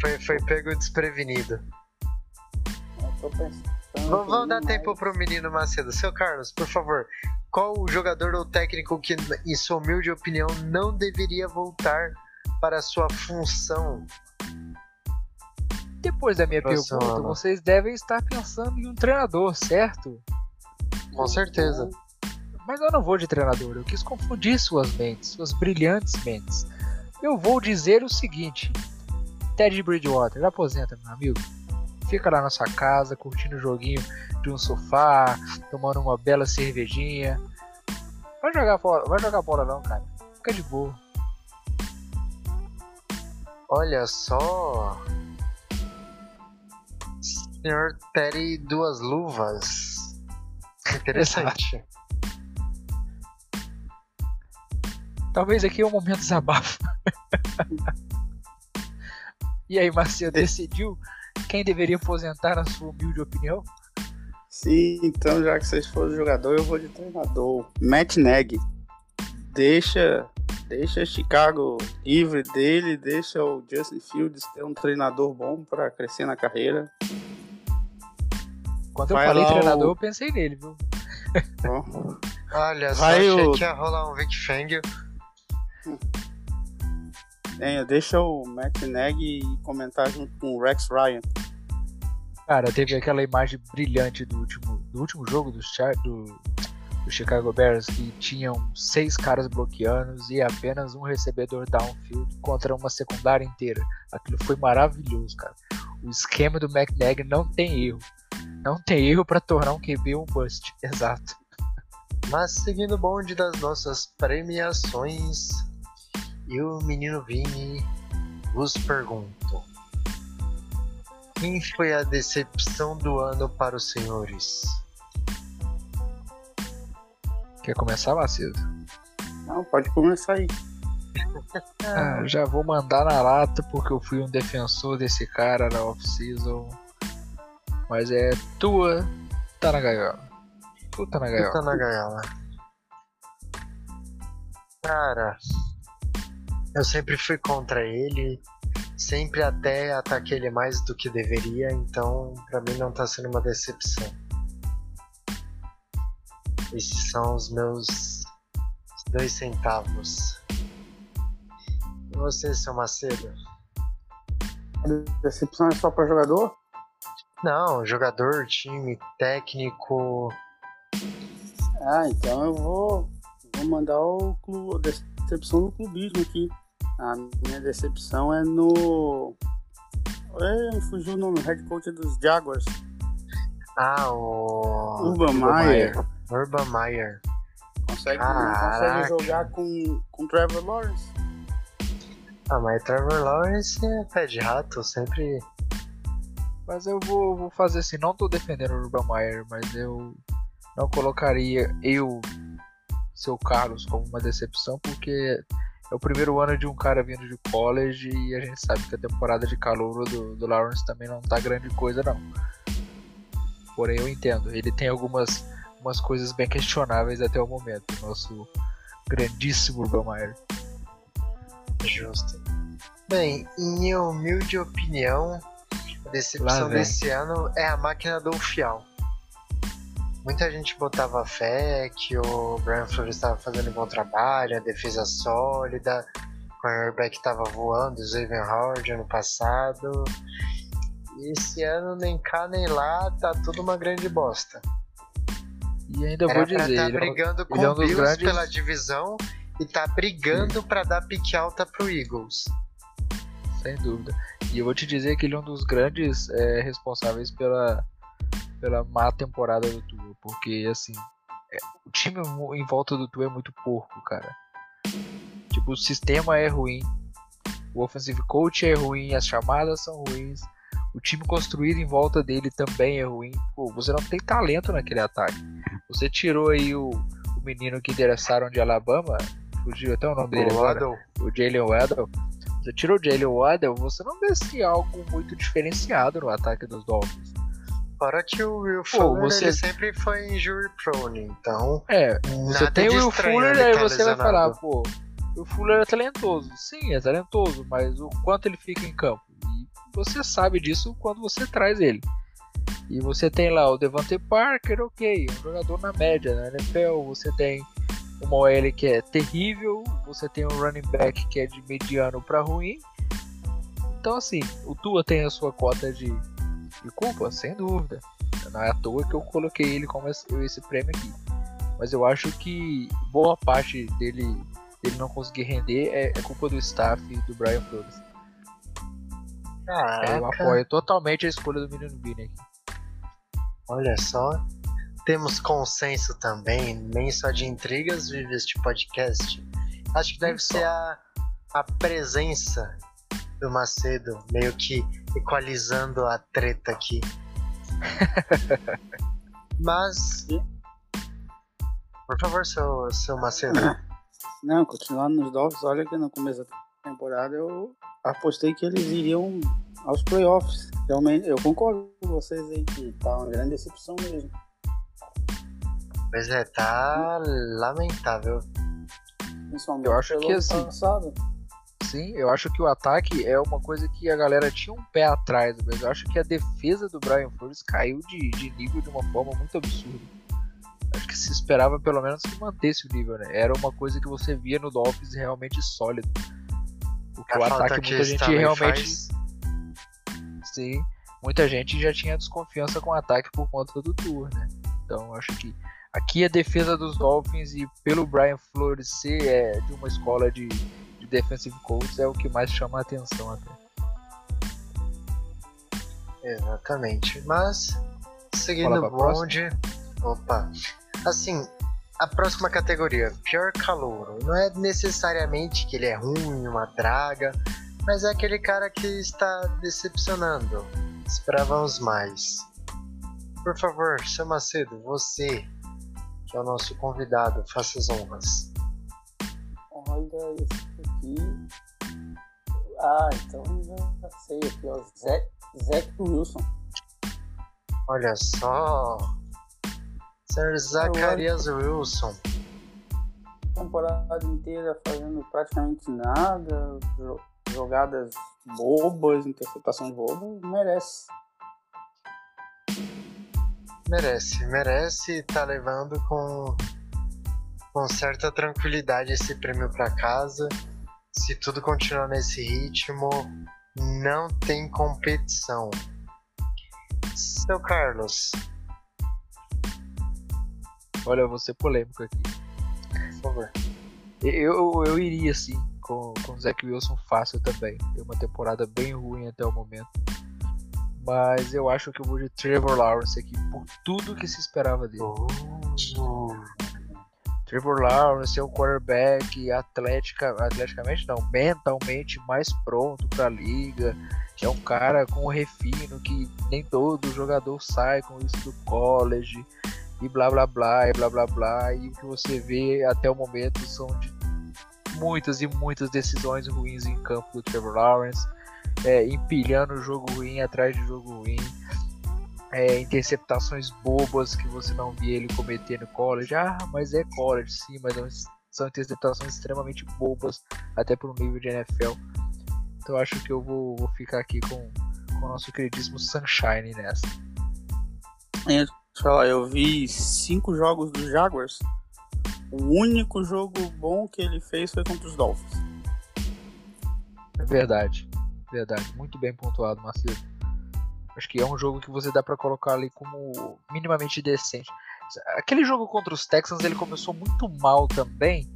[SPEAKER 3] Foi, foi pego desprevenido.
[SPEAKER 4] Eu tô pensando.
[SPEAKER 3] Vamos, vamos dar
[SPEAKER 4] aqui,
[SPEAKER 3] tempo
[SPEAKER 4] mas-
[SPEAKER 3] pro menino Macedo. Seu Carlos, por favor, qual o jogador ou técnico que, em sua humilde opinião, não deveria voltar para a sua função?
[SPEAKER 5] Depois da minha pergunta, vocês devem estar pensando em um treinador, certo?
[SPEAKER 3] Com certeza.
[SPEAKER 5] Mas eu não vou de treinador, eu quis confundir suas mentes, suas brilhantes mentes. Eu vou dizer o seguinte: Ted Bridgewater, aposenta, meu amigo. Fica lá na sua casa, curtindo o joguinho de um sofá, tomando uma bela cervejinha. Vai jogar bola, vai jogar bola não, cara. Fica de boa.
[SPEAKER 3] Olha só. Senhor Terry Duas Luvas. Interessante.
[SPEAKER 5] Talvez aqui é um momento desabafo. e aí, Marcelo, decidiu quem deveria aposentar, na sua humilde opinião?
[SPEAKER 4] Sim, então já que vocês foram jogador, eu vou de treinador. Matt Nagy. Deixa, deixa Chicago livre dele, deixa o Justin Fields ter um treinador bom para crescer na carreira.
[SPEAKER 5] Quando eu
[SPEAKER 4] Vai
[SPEAKER 5] falei
[SPEAKER 4] lá
[SPEAKER 5] treinador,
[SPEAKER 4] o-
[SPEAKER 5] eu pensei nele, viu?
[SPEAKER 4] Ó,
[SPEAKER 3] Olha só,
[SPEAKER 4] Vai
[SPEAKER 3] achei
[SPEAKER 4] o-
[SPEAKER 3] que ia rolar um Vic Fangio.
[SPEAKER 4] É, deixa o Matt Nagy comentar junto com o Rex Ryan.
[SPEAKER 5] Cara, teve aquela imagem brilhante do último, do último jogo do, do, do Chicago Bears que tinham seis caras bloqueando e apenas um recebedor downfield contra uma secundária inteira. Aquilo foi maravilhoso, cara. O esquema do McNaghy não tem erro. Não tem erro pra tornar um QB um bust. Exato.
[SPEAKER 3] Mas seguindo o bonde das nossas premiações, e o menino Vini vos pergunto: Quem foi a decepção do ano para os senhores?
[SPEAKER 5] Quer começar, Macedo?
[SPEAKER 4] Não, pode começar aí.
[SPEAKER 5] Ah, já vou mandar na lata porque eu fui um defensor desse cara na off-season. Mas é tua tá na gaiola. Tudo tá na gaiola.
[SPEAKER 3] Tudo tá na gaiola. Cara, eu sempre fui contra ele. Sempre até ataquei ele mais do que deveria, então pra mim não tá sendo uma decepção. Esses são os meus dois centavos. E você, seu Macedo?
[SPEAKER 4] Decepção é só pra jogador?
[SPEAKER 3] Não, jogador, time, técnico.
[SPEAKER 4] Ah, então eu vou, vou mandar o clube, a decepção no clubismo aqui. A minha decepção é no. É, fugiu o nome, head coach dos Jaguars.
[SPEAKER 3] Ah, o.
[SPEAKER 4] Urban Meyer.
[SPEAKER 3] Urban Meyer.
[SPEAKER 4] Consegue,
[SPEAKER 3] Caraca.
[SPEAKER 4] consegue jogar com, com Trevor Lawrence?
[SPEAKER 3] Ah, mas Trevor Lawrence é pé de rato, sempre.
[SPEAKER 5] Mas eu vou, vou fazer assim, não tô defendendo o Urban Meyer, mas eu não colocaria eu, seu Carlos, como uma decepção, porque é o primeiro ano de um cara vindo de college e a gente sabe que a temporada de calor do, do Lawrence também não tá grande coisa não. Porém eu entendo, ele tem algumas, algumas coisas bem questionáveis até o momento, nosso grandíssimo Urban Meyer.
[SPEAKER 3] Justo. Bem, em minha humilde opinião, a decepção desse ano é a máquina do Fial. Muita gente botava fé que o Brian Flores estava fazendo um bom trabalho, a defesa sólida, o cornerback estava voando, o Xavier Howard ano passado. E esse ano nem cá nem lá, tá tudo uma grande bosta.
[SPEAKER 5] E ainda
[SPEAKER 3] Era
[SPEAKER 5] vou
[SPEAKER 3] pra
[SPEAKER 5] dizer, um-
[SPEAKER 3] brigando com
[SPEAKER 5] é um
[SPEAKER 3] o Bills
[SPEAKER 5] grandes-
[SPEAKER 3] pela divisão e tá brigando pra dar pique alta pro Eagles.
[SPEAKER 5] Sem dúvida. E eu vou te dizer que ele é um dos grandes é, responsáveis pela, pela má temporada do Tua. Porque, assim, é, o time em volta do Tua é muito porco, cara. Tipo, o sistema é ruim, o offensive coach é ruim, as chamadas são ruins, o time construído em volta dele também é ruim. Pô, você não tem talento naquele ataque. Você tirou aí o, o menino que endereçaram de Alabama, fugiu até o nome dele
[SPEAKER 3] O
[SPEAKER 5] agora
[SPEAKER 3] Waddle,
[SPEAKER 5] o Jalen Waddell, você tirou o Jalen Waddell, você não vê assim, algo muito diferenciado no ataque dos Dolphins.
[SPEAKER 3] Fora que o Will Fuller
[SPEAKER 5] você-
[SPEAKER 3] ele sempre foi injury prone, então
[SPEAKER 5] É, você tem o Will Fuller,
[SPEAKER 3] ele
[SPEAKER 5] aí
[SPEAKER 3] tá
[SPEAKER 5] você vai
[SPEAKER 3] lesionado.
[SPEAKER 5] falar, pô, o Fuller é talentoso. Sim, é talentoso, mas o quanto ele fica em campo? E você sabe disso quando você traz ele. E você tem lá o Devante Parker, ok, um jogador na média na NFL, você tem uma OL que é terrível, você tem um running back que é de mediano para ruim. Então assim, o Tua tem a sua cota de, de culpa, sem dúvida. Não é à toa que eu coloquei ele como esse, prêmio aqui. Mas eu acho que boa parte dele, dele não conseguir render é, é culpa do staff e do Brian Flores. É, eu
[SPEAKER 3] caraca,
[SPEAKER 5] apoio totalmente a escolha do menino Vini aqui.
[SPEAKER 3] olha só. Temos consenso também, nem só de intrigas vive este podcast. Acho que deve ser a, a presença do Macedo, meio que equalizando a treta aqui. Mas. Por favor, seu, seu Macedo.
[SPEAKER 4] Não, continuando nos Dolphins, olha que no começo da temporada eu apostei que eles iriam aos playoffs. Realmente, eu concordo com vocês aí que tá uma grande decepção mesmo.
[SPEAKER 3] Pois é, tá lamentável.
[SPEAKER 4] Principalmente
[SPEAKER 5] Eu acho
[SPEAKER 4] pelo
[SPEAKER 5] que
[SPEAKER 4] ano
[SPEAKER 5] assim-
[SPEAKER 4] passado.
[SPEAKER 5] Sim, eu acho que o ataque é uma coisa que a galera tinha um pé atrás, mas eu acho que a defesa do Brian Flores caiu de, de nível de uma forma muito absurda. Acho que se esperava pelo menos que mantesse o nível, né? Era uma coisa que você via no Dolphins realmente sólido. Porque
[SPEAKER 3] A
[SPEAKER 5] o ataque
[SPEAKER 3] que
[SPEAKER 5] muita gente realmente.
[SPEAKER 3] faz-
[SPEAKER 5] Sim, muita gente já tinha desconfiança com o ataque por conta do tour, né? Então acho que aqui a defesa dos Dolphins e pelo Brian Flores ser é, de uma escola de defensive coach é o que mais chama a atenção até.
[SPEAKER 3] Exatamente. Mas, seguindo o bonde. Opa. Assim, a próxima categoria, pior calouro. Não é necessariamente que ele é ruim, uma draga, mas é aquele cara que está decepcionando. Esperávamos mais. Por favor, seu Macedo, você, que é o nosso convidado, faça as honras.
[SPEAKER 4] Olha esse aqui. Ah, então já sei aqui, ó. Zach Wilson.
[SPEAKER 3] Olha só. Sir Zacarias Wilson.
[SPEAKER 4] Temporada inteira fazendo praticamente nada, jo- jogadas bobas, interceptações bobas, merece.
[SPEAKER 3] Merece, merece tá levando com, com certa tranquilidade esse prêmio pra casa. Se tudo continuar nesse ritmo, não tem competição. Seu Carlos,
[SPEAKER 5] Olha, eu vou ser polêmico aqui.
[SPEAKER 3] por favor.
[SPEAKER 5] Eu, eu iria sim com, com o Zach Wilson fácil também. Tem uma temporada bem ruim até o momento. Mas eu acho que eu vou de Trevor Lawrence aqui por tudo que se esperava dele.
[SPEAKER 3] Uh,
[SPEAKER 5] Trevor Lawrence é um quarterback atlética, atleticamente não, mentalmente mais pronto para a liga. É um cara com refino que nem todo jogador sai com isso do college e blá blá blá e blá blá blá. E o que você vê até o momento são de muitas e muitas decisões ruins em campo do Trevor Lawrence, é, empilhando jogo ruim atrás de jogo ruim é, interceptações bobas que você não via ele cometer no college. Ah, mas é college, sim, mas não- são interceptações extremamente bobas, até para o nível de NFL. Então eu acho que eu vou, vou ficar aqui com, com o nosso queridíssimo Sunshine nessa.
[SPEAKER 4] Deixa eu falar, eu vi cinco jogos dos Jaguars. O único jogo bom que ele fez foi contra os Dolphins.
[SPEAKER 5] É verdade, verdade. Muito bem pontuado, Macedo. Acho que é um jogo que você dá pra colocar ali como minimamente decente. Aquele jogo contra os Texans ele começou muito mal também,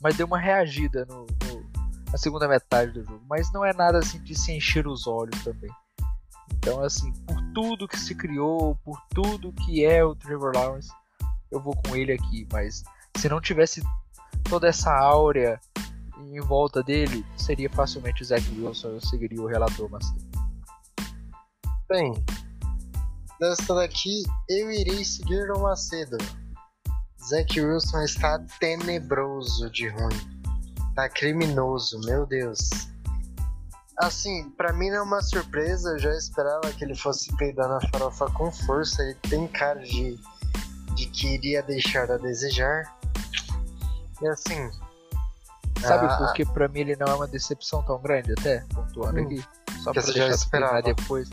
[SPEAKER 5] mas deu uma reagida no, no- na segunda metade do jogo. Mas não é nada assim de se encher os olhos também. Então, assim, por tudo que se criou, por tudo que é o Trevor Lawrence, eu vou com ele aqui. Mas se não tivesse toda essa áurea em volta dele, seria facilmente o Zach Wilson. Eu seguiria o relator, mas
[SPEAKER 3] Bem, desta daqui eu irei seguir o Macedo. Zack Wilson está tenebroso de ruim. Tá criminoso, meu Deus. Assim, pra mim não é uma surpresa, eu já esperava que ele fosse peidar na farofa com força. Ele tem cara de, de que iria deixar a desejar. E assim.
[SPEAKER 5] sabe
[SPEAKER 3] ah,
[SPEAKER 5] por que pra mim ele não é uma decepção tão grande até? Pontuando
[SPEAKER 3] Hum,
[SPEAKER 5] aqui. Só
[SPEAKER 3] que
[SPEAKER 5] pra
[SPEAKER 3] você já esperava.
[SPEAKER 5] depois.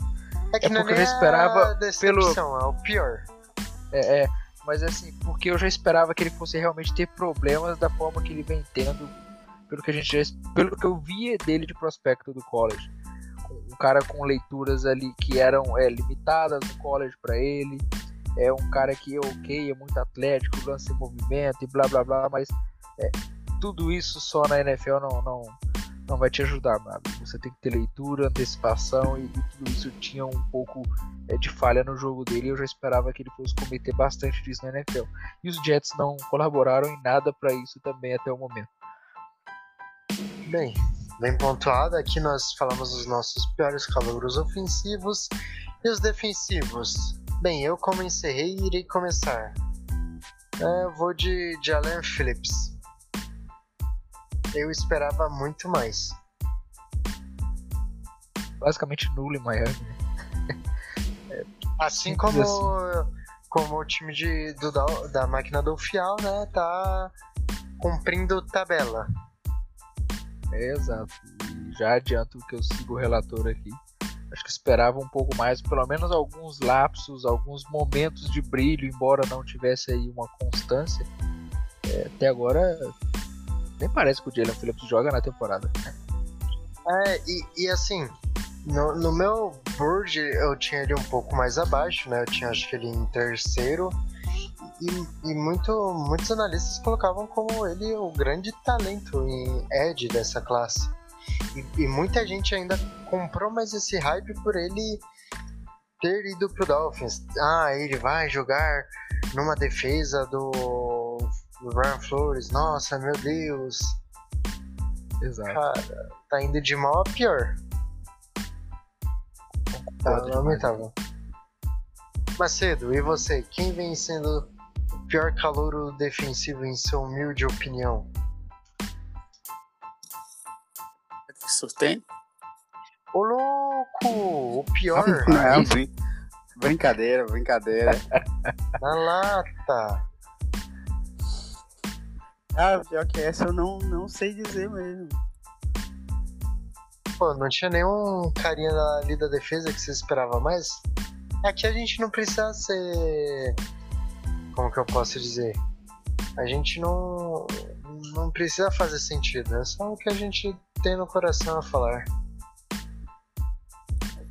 [SPEAKER 3] É que
[SPEAKER 5] é
[SPEAKER 3] não
[SPEAKER 5] porque eu já esperava
[SPEAKER 3] decepção, é o pior.
[SPEAKER 5] É, é, mas assim, porque eu já esperava que ele fosse realmente ter problemas da forma que ele vem tendo, pelo que a gente já, pelo que eu via dele de prospecto do college. Um cara com leituras ali que eram é, limitadas no college para ele. É um cara que é ok, é muito atlético, lança em movimento e blá blá blá, mas é, tudo isso só na NFL não, não, não vai te ajudar, mano. Você tem que ter leitura, antecipação e, e tudo isso tinha um pouco é, de falha no jogo dele. Eu já esperava que ele fosse cometer bastante disso na NFL. E os Jets não colaboraram em nada para isso também até o momento.
[SPEAKER 3] Bem, bem pontuado. Aqui nós falamos dos nossos piores calouros ofensivos e os defensivos. Bem, eu como encerrei, irei começar. É, eu vou de Jalen Phillips. Eu esperava muito mais.
[SPEAKER 5] Basicamente nulo em Miami. né?
[SPEAKER 3] Assim como, como o time de, do, da, da máquina do Fial, né, tá cumprindo tabela.
[SPEAKER 5] É exato. E já adianto que eu sigo o relator aqui. Acho que esperava um pouco mais, pelo menos alguns lapsos, alguns momentos de brilho, embora não tivesse aí uma constância. É, até agora, nem parece que o Jalen Phillips joga na temporada.
[SPEAKER 3] É, e, e assim, no, no meu board eu tinha ele um pouco mais abaixo, né? Eu tinha acho que ele em terceiro. E, e muito, muitos analistas colocavam como ele o grande talento em Edge dessa classe. E, e muita gente ainda comprou mais esse hype por ele ter ido pro Dolphins. Ah, ele vai jogar numa defesa do, do Brian Flores. Nossa, meu Deus.
[SPEAKER 5] Exato.
[SPEAKER 3] Cara, tá indo de mal a pior. Tá lamentável. Macedo, e você? Quem vem sendo o pior calouro defensivo em sua humilde opinião?
[SPEAKER 4] Que sustém?
[SPEAKER 3] Ô louco! O pior!
[SPEAKER 4] Não. Brincadeira, brincadeira.
[SPEAKER 3] Na lata.
[SPEAKER 4] Ah, pior que essa eu não, não sei dizer mesmo.
[SPEAKER 3] Pô, não tinha nenhum carinha ali da defesa que você esperava mais? Aqui a gente não precisa ser. Como que eu posso dizer? A gente não. Não precisa fazer sentido, é só o que a gente tem no coração a falar.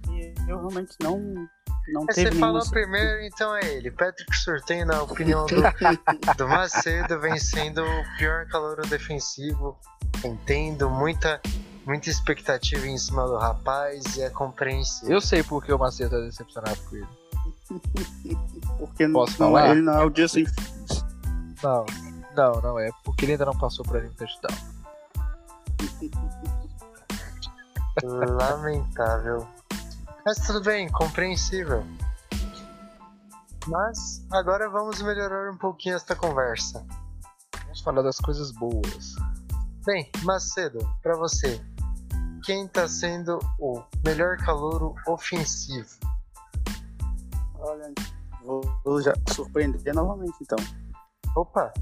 [SPEAKER 4] E eu realmente não. Não
[SPEAKER 3] Mas
[SPEAKER 4] teve
[SPEAKER 3] você falou primeiro, então é ele. Patrick Surtain, na opinião do, do Macedo, vem sendo o pior calor defensivo. Entendo, muita, muita expectativa em cima do rapaz e é compreensível.
[SPEAKER 5] Eu sei porque o Macedo tá decepcionado com ele.
[SPEAKER 4] Porque não-
[SPEAKER 5] Posso
[SPEAKER 4] não,
[SPEAKER 5] falar?
[SPEAKER 4] ele não é o Justin.
[SPEAKER 5] Não, não, não é. Porque ele ainda não passou pra nenhum touchdown.
[SPEAKER 3] Lamentável. Mas tudo bem, compreensível. Mas agora vamos melhorar um pouquinho esta conversa.
[SPEAKER 5] Vamos falar das coisas boas.
[SPEAKER 3] Bem, Macedo, pra você, quem tá sendo o melhor calouro ofensivo?
[SPEAKER 4] Olha, vou, vou já surpreender novamente então.
[SPEAKER 3] Opa,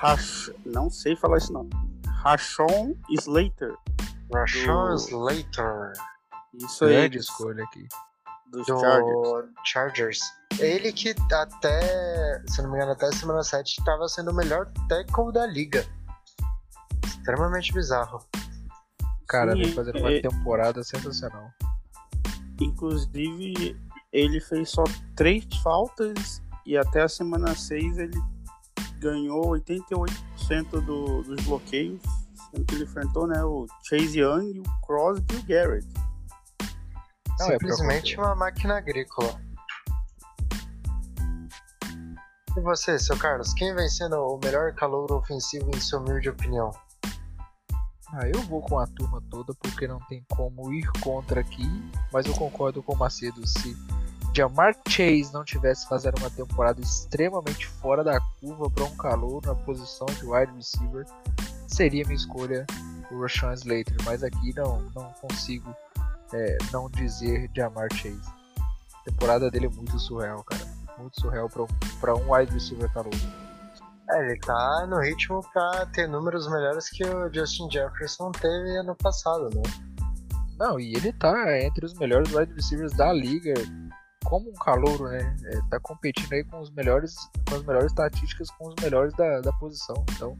[SPEAKER 4] Rash... Não sei falar esse nome. Rashon Slater.
[SPEAKER 3] Rashawn
[SPEAKER 4] Do-
[SPEAKER 3] Slater
[SPEAKER 4] Isso aí.
[SPEAKER 5] Grande escolha aqui.
[SPEAKER 4] Dos
[SPEAKER 3] do
[SPEAKER 4] Chargers.
[SPEAKER 3] Chargers. Ele que até, se não me engano, até semana 7 estava sendo o melhor tackle da liga. Extremamente bizarro.
[SPEAKER 5] Cara,
[SPEAKER 4] Sim,
[SPEAKER 5] vem fazendo uma
[SPEAKER 4] é-
[SPEAKER 5] temporada sensacional.
[SPEAKER 4] Inclusive, ele fez só três faltas e até a semana 6 ele ganhou 88% do, dos bloqueios. Sendo que ele enfrentou né, o Chase Young, o Crosby e o Garrett.
[SPEAKER 5] Não é
[SPEAKER 3] Simplesmente
[SPEAKER 5] confiar.
[SPEAKER 3] uma máquina agrícola. E você, seu Carlos, quem vem sendo o melhor calouro ofensivo em sua humilde opinião?
[SPEAKER 5] Ah, eu vou com a turma toda porque não tem como ir contra aqui, mas eu concordo com o Macedo. Se Jamar Chase não tivesse fazendo uma temporada extremamente fora da curva para um calor na posição de wide receiver, seria minha escolha o Rashawn Slater, mas aqui não, não consigo é, não dizer Jamar Chase. A temporada dele é muito surreal, cara. Muito surreal para um wide receiver calor.
[SPEAKER 3] É, ele tá no ritmo pra ter números melhores que o Justin Jefferson teve ano passado, né?
[SPEAKER 5] Não, e ele tá entre os melhores wide receivers da liga, como um calouro, né? É, tá competindo aí com os melhores, com as melhores estatísticas, com os melhores da, da posição. Então,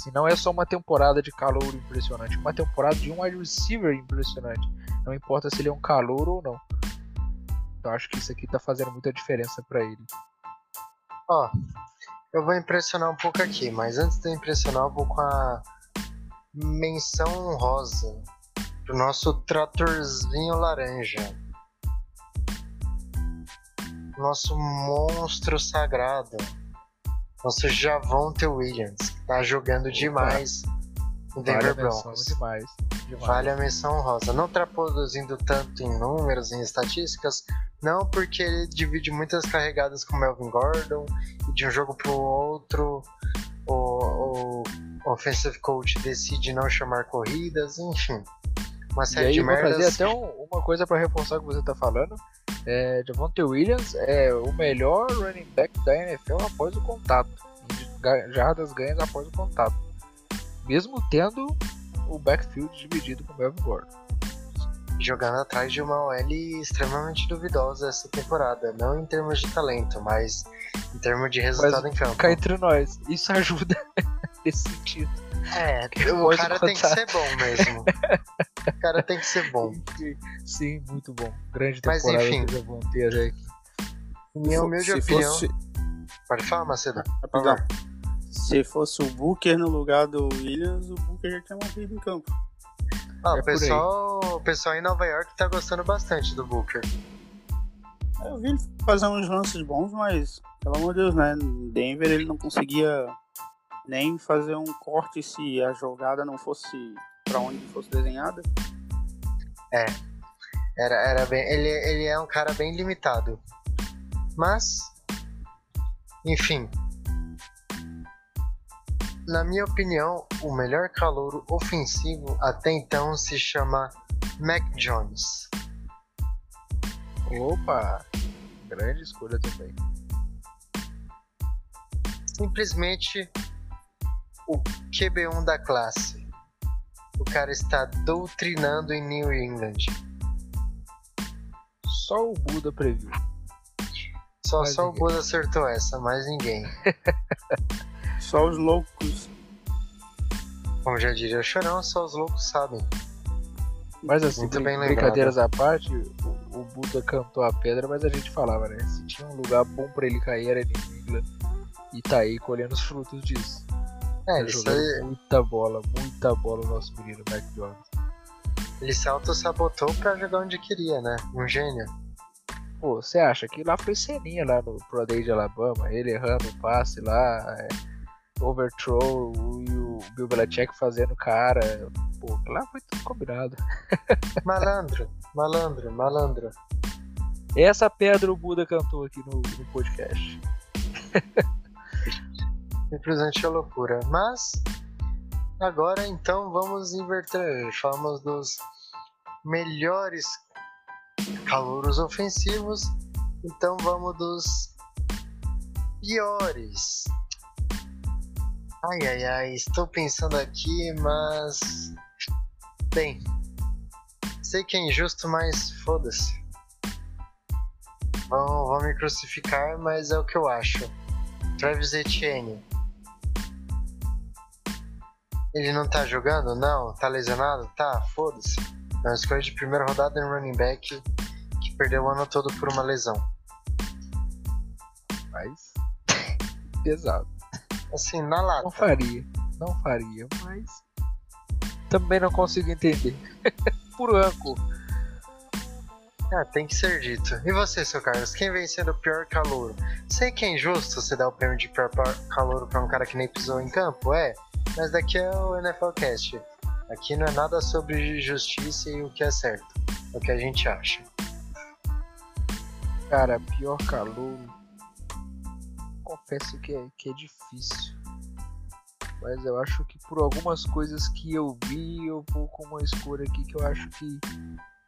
[SPEAKER 5] assim, não é só uma temporada de calouro impressionante, uma temporada de um wide receiver impressionante. Não importa se ele é um calouro ou não. Eu acho que isso aqui tá fazendo muita diferença pra ele.
[SPEAKER 3] Ó, eu vou impressionar um pouco aqui, mas antes de eu impressionar, eu vou com a menção rosa pro nosso tratorzinho laranja. Nosso monstro sagrado. Nosso Javonte Williams, que tá jogando demais no
[SPEAKER 5] Vale
[SPEAKER 3] Denver
[SPEAKER 5] menção
[SPEAKER 3] Broncos.
[SPEAKER 5] demais. demais.
[SPEAKER 3] Vale a menção rosa. Não tá produzindo tanto em números, em estatísticas, não porque ele divide muitas carregadas com o Melvin Gordon e de um jogo pro outro o, o offensive coach decide não chamar corridas, enfim. Uma
[SPEAKER 5] E
[SPEAKER 3] série
[SPEAKER 5] aí
[SPEAKER 3] de
[SPEAKER 5] eu vou trazer
[SPEAKER 3] merdas.
[SPEAKER 5] até um- uma coisa pra reforçar o que você tá falando. É, Javonte Williams é o melhor running back da NFL após o contato. Jardas ganhas após o contato. Mesmo tendo o backfield dividido com o Melvin Gordon.
[SPEAKER 3] Jogando atrás de uma OL extremamente duvidosa essa temporada. Não em termos de talento, mas em termos de resultado em campo.
[SPEAKER 5] Cá entre nós, isso ajuda nesse sentido.
[SPEAKER 3] É, o cara tem que ser bom mesmo. o cara tem que ser bom.
[SPEAKER 5] Sim, muito bom. Grande
[SPEAKER 3] Mas,
[SPEAKER 5] temporada
[SPEAKER 3] enfim.
[SPEAKER 5] do Javonte até aqui.
[SPEAKER 3] Minha humilde opinião.
[SPEAKER 4] fosse-
[SPEAKER 3] Pode falar, Macedo?
[SPEAKER 4] Rapidão. Se fosse o Booker no lugar do Williams, o Booker já tinha morrido em campo.
[SPEAKER 3] Ah,
[SPEAKER 5] É
[SPEAKER 3] o, pessoal, o pessoal em Nova York tá gostando bastante do Booker.
[SPEAKER 4] Eu vi ele fazer uns lances bons, mas, pelo amor de Deus, né? Em Denver ele não conseguia nem fazer um corte se a jogada não fosse pra onde fosse desenhada.
[SPEAKER 3] Era, era bem, ele, ele é um cara bem limitado. Mas, enfim. Na minha opinião, o melhor calouro ofensivo até então se chama Mac Jones.
[SPEAKER 5] Opa! Grande escolha também.
[SPEAKER 3] Simplesmente o QB1 da classe. O cara está doutrinando em New England.
[SPEAKER 5] Só o Buda previu.
[SPEAKER 3] Só, só o. Buda acertou essa, mais ninguém.
[SPEAKER 4] Só os loucos.
[SPEAKER 3] Como já diria o Chorão, só os loucos sabem.
[SPEAKER 5] Mas assim,
[SPEAKER 3] Muito bem lembrado.
[SPEAKER 5] brincadeiras à parte, o, o Buda cantou a pedra, mas a gente falava, né? Se tinha um lugar bom pra ele cair era New England. E tá aí colhendo os frutos disso.
[SPEAKER 3] É, ele,
[SPEAKER 5] jogando
[SPEAKER 3] se,
[SPEAKER 5] muita bola, muita bola o nosso menino Mac Jones.
[SPEAKER 3] ele se auto-sabotou pra jogar onde queria, né? Um gênio.
[SPEAKER 5] Pô, você acha que lá foi ceninha lá no Pro Day de Alabama, ele errando o passe lá, é, overthrow e o Bill Belichick fazendo cara. Pô, lá foi tudo combinado.
[SPEAKER 3] Malandro, malandro, malandro.
[SPEAKER 5] Essa pedra o Buda cantou aqui no, no podcast.
[SPEAKER 3] Simplesmente é loucura. Mas agora então vamos inverter. Falamos dos melhores calouros ofensivos. Então vamos dos piores. Ai ai ai, estou pensando aqui, mas. Bem. Sei que é injusto, mas foda-se. Vão, vão me crucificar, mas é o que eu acho. Travis Etienne. Ele não tá jogando? Não. Tá lesionado? Tá, foda-se. É uma escolha de primeira rodada em running back que perdeu o ano todo por uma lesão.
[SPEAKER 5] Mas. pesado.
[SPEAKER 3] Assim, na lata.
[SPEAKER 5] Não faria. Não faria, mas. Também não consigo entender. Por anco.
[SPEAKER 3] Ah, tem que ser dito. E você, seu Carlos? Quem vem sendo o pior calouro? Sei que é injusto você dar o prêmio de pior calouro pra um cara que nem pisou em campo, é. Mas daqui é o NFL Cast. Aqui não é nada sobre justiça e o que é certo. É o que a gente acha.
[SPEAKER 5] Cara, pior calor. Confesso que é, que é difícil. Mas eu acho que por algumas coisas que eu vi, eu vou com uma escolha aqui que eu acho que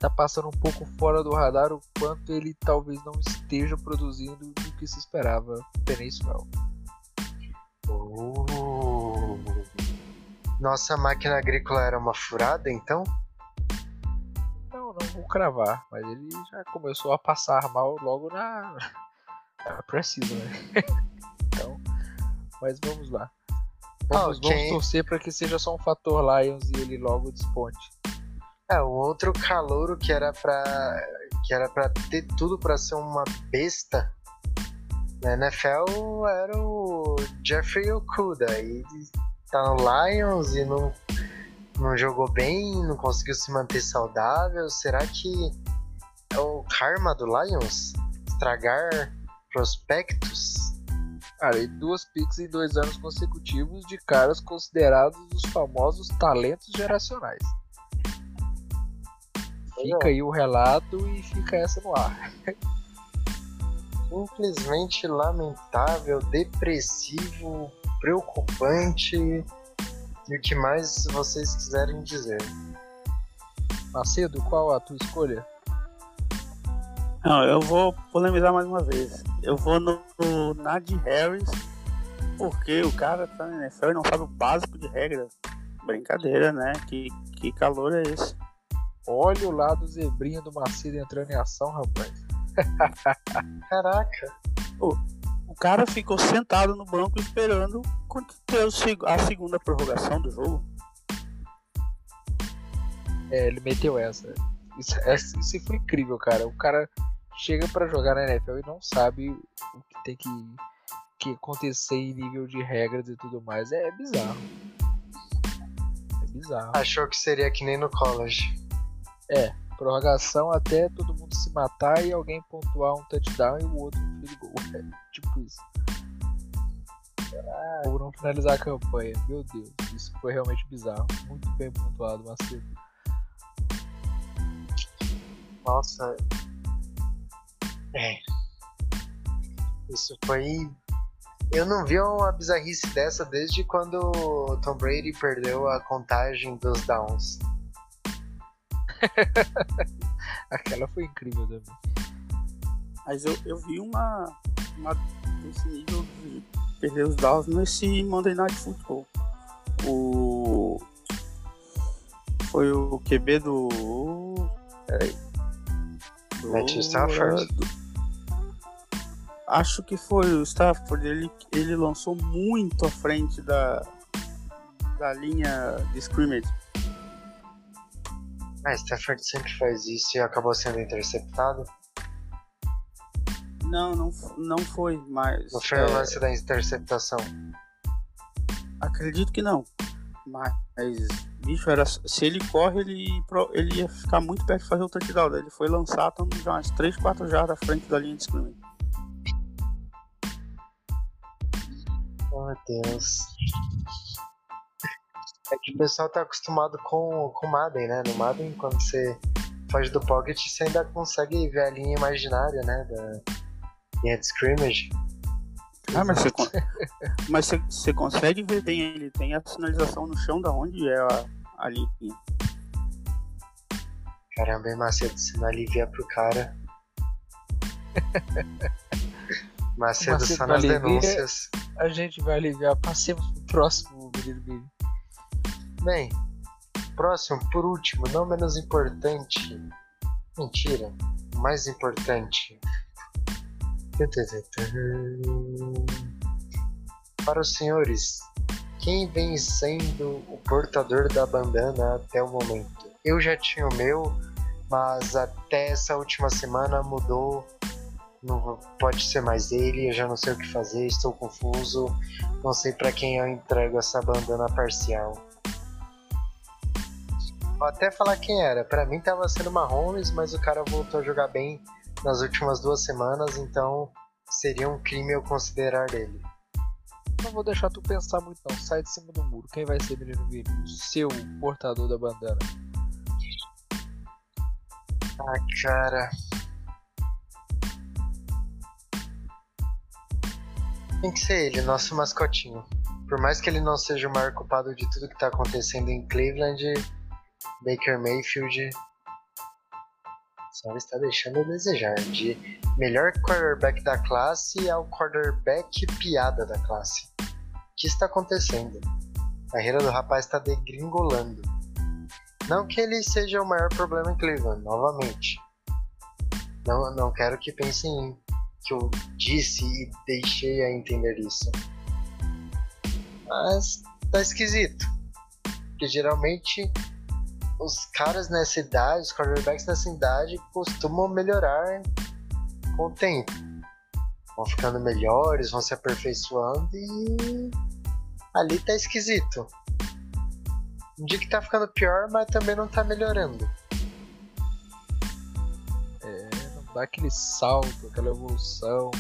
[SPEAKER 5] tá passando um pouco fora do radar o quanto ele talvez não esteja produzindo do que se esperava Peninsuel.
[SPEAKER 3] Oh. Nossa máquina agrícola era uma furada, então?
[SPEAKER 5] Não, não vou cravar, mas ele já começou a passar mal logo na, na Preciso, né? então, mas vamos lá. Vamos,
[SPEAKER 3] Ok.
[SPEAKER 5] vamos torcer para que seja só um fator Lions e ele logo desponte.
[SPEAKER 3] É, o outro calouro que era pra. que era pra ter tudo pra ser uma besta na NFL era o Jeffrey Okuda. E tá no Lions e não, não jogou bem, não conseguiu se manter saudável. Será que é o karma do Lions? Estragar prospectos?
[SPEAKER 5] Cara, e duas picks em dois anos consecutivos de caras considerados os famosos talentos geracionais. Fica aí o relato e fica essa no ar.
[SPEAKER 3] Simplesmente lamentável, depressivo, preocupante. E o que mais vocês quiserem dizer.
[SPEAKER 5] Macedo, qual a tua escolha?
[SPEAKER 4] Não, eu vou polemizar mais uma vez. Eu vou no, no Najee Harris, porque o cara tá na NFL e não sabe o básico de regra. Brincadeira, né? Que, que calor é esse?
[SPEAKER 5] Olha o lado zebrinha do Macedo entrando em ação, rapaz.
[SPEAKER 3] Caraca,
[SPEAKER 4] O cara ficou sentado no banco esperando quando ter a segunda prorrogação do jogo.
[SPEAKER 5] É, ele meteu essa. Isso, essa- isso foi incrível, cara. O cara chega pra jogar na NFL e não sabe o que tem que, que acontecer em nível de regras e tudo mais. É, bizarro. É bizarro.
[SPEAKER 3] achou que seria que nem no college.
[SPEAKER 5] Prorrogação até todo mundo se matar e alguém pontuar um touchdown e o outro um field goal. É, tipo isso. Ou não finalizar a campanha. Meu Deus, isso foi realmente bizarro. Muito bem pontuado, Macedo.
[SPEAKER 3] Nossa. É. Isso foi. Eu não vi uma bizarrice dessa desde quando Tom Brady perdeu a contagem dos downs.
[SPEAKER 5] Aquela foi incrível também.
[SPEAKER 4] Mas eu, eu vi uma, uma desse nível de perder os Dallas nesse Monday Night Football. O. Foi o QB do. Peraí.
[SPEAKER 3] Do, Matthew Stafford? Do,
[SPEAKER 4] acho que foi o Stafford. Ele, ele lançou muito à frente da, da linha de scrimmage.
[SPEAKER 3] Ah, Stafford sempre faz isso e acabou sendo interceptado?
[SPEAKER 4] Não, não, não foi, mas.
[SPEAKER 3] Não foi é... o lance da interceptação?
[SPEAKER 4] Acredito que não. Mas, bicho, era, se ele corre, ele, ele ia ficar muito perto de fazer o touchdown. Ele foi lançar, estamos já umas 3, 4 jardas à frente da linha de scrimmage.
[SPEAKER 3] Oh, Deus. É que o pessoal tá acostumado com, com Madden, né? No Madden, quando você foge do pocket, você ainda consegue ver a linha imaginária, né? Da, linha de scrimmage.
[SPEAKER 4] Ah, mas você, mas você, você consegue ver bem, ele tem a sinalização no chão da onde é a, a linha.
[SPEAKER 3] Caramba, é Macedo, você não alivia pro cara. Macedo, Macedo só nas alivia, denúncias.
[SPEAKER 5] A gente vai aliviar. Passemos pro próximo, menino
[SPEAKER 3] Bem, próximo, por último, não menos importante. Mentira, mais importante. Para os senhores, quem vem sendo o portador da bandana até o momento? Eu já tinha o meu, mas até essa última semana mudou. Não pode ser mais ele, eu já não sei o que fazer, estou confuso. Não sei para quem eu entrego essa bandana parcial. Vou até falar quem era. Para mim tava sendo Mahomes, mas o cara voltou a jogar bem nas últimas duas semanas, então seria um crime eu considerar ele.
[SPEAKER 5] Não vou deixar tu pensar muito não, sai de cima do muro. Quem vai ser menino Vini? O seu portador da bandana.
[SPEAKER 3] Ah, cara. Tem que ser ele, nosso mascotinho. Por mais que ele não seja o maior culpado de tudo que tá acontecendo em Cleveland, Baker Mayfield senhora está deixando a desejar. De melhor quarterback da classe ao quarterback piada da classe. O que está acontecendo? A carreira do rapaz está degringolando. Não que ele seja o maior problema em Cleveland, novamente. Não, não quero que pensem que eu disse e deixei a entender isso. Mas tá esquisito. Porque geralmente os caras nessa idade, os quarterbacks nessa idade, costumam melhorar com o tempo. Vão ficando melhores, vão se aperfeiçoando e ali tá esquisito. Um dia que tá ficando pior, mas também não tá melhorando.
[SPEAKER 5] É, não dá aquele salto, aquela evolução.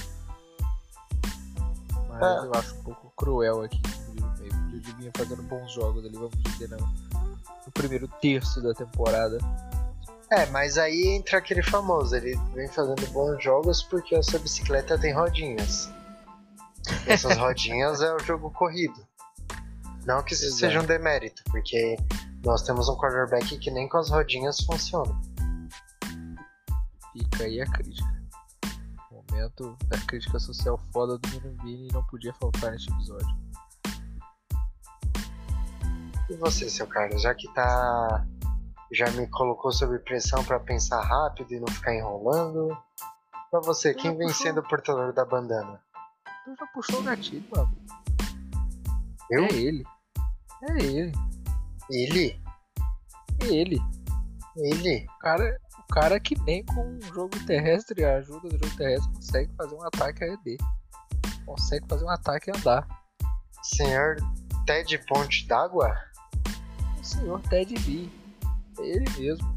[SPEAKER 5] Mas é. eu acho um pouco cruel aqui. Ele vinha fazendo bons jogos ali, vamos dizer, não no primeiro terço da temporada.
[SPEAKER 3] É, mas aí entra aquele famoso, ele vem fazendo bons jogos porque a sua bicicleta tem rodinhas. Essas rodinhas é o jogo corrido. Não que isso Exato. seja um demérito, porque nós temos um quarterback que nem com as rodinhas funciona.
[SPEAKER 5] Fica aí a crítica. Momento da crítica social foda do Minubini não podia faltar neste episódio.
[SPEAKER 3] E você, seu Carlos, já que tá. Já me colocou sob pressão para pensar rápido e não ficar enrolando. Pra você, quem vem sendo o portador da bandana?
[SPEAKER 5] Tu já puxou o gatilho, mano.
[SPEAKER 3] Eu?
[SPEAKER 5] É ele. É ele.
[SPEAKER 3] Ele?
[SPEAKER 5] É ele.
[SPEAKER 3] Ele?
[SPEAKER 5] O cara, o cara que nem com um jogo terrestre, a ajuda do jogo terrestre, consegue fazer um ataque AED. Consegue fazer um ataque e andar.
[SPEAKER 3] Senhor Ted Ponte d'Água?
[SPEAKER 5] O senhor Ted B. É ele mesmo.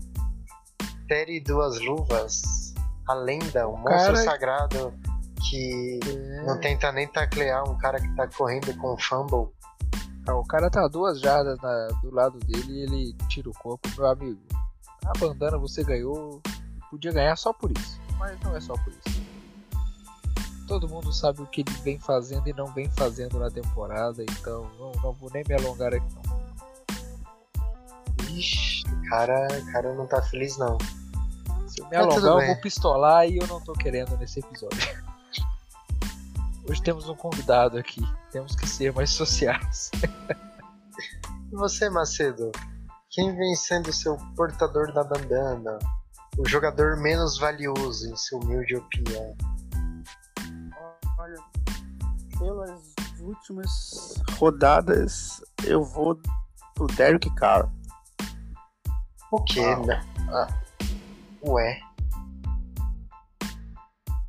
[SPEAKER 3] Ted Duas Luvas, a lenda, o, monstro cara... sagrado que é... não tenta nem taclear um cara que tá correndo com fumble.
[SPEAKER 5] Ah, o cara tá duas jardas na, do lado dele e ele tira o corpo, meu amigo. A bandana você ganhou, podia ganhar só por isso, mas não é só por isso. Todo mundo sabe o que ele vem fazendo e não vem fazendo na temporada, então não, não vou nem me alongar aqui não.
[SPEAKER 3] Ixi, cara, cara não tá feliz não.
[SPEAKER 5] Se eu me
[SPEAKER 3] Tá
[SPEAKER 5] alongar, eu
[SPEAKER 3] bem.
[SPEAKER 5] vou pistolar e eu não tô querendo nesse episódio. Hoje temos um convidado aqui. Temos que ser mais sociais.
[SPEAKER 3] E você, Macedo? Quem vem sendo seu portador da bandana? O jogador menos valioso, em sua humilde opinião.
[SPEAKER 4] Olha, pelas últimas rodadas, eu vou pro Derek Carr.
[SPEAKER 3] O quê? né? Ah, ué.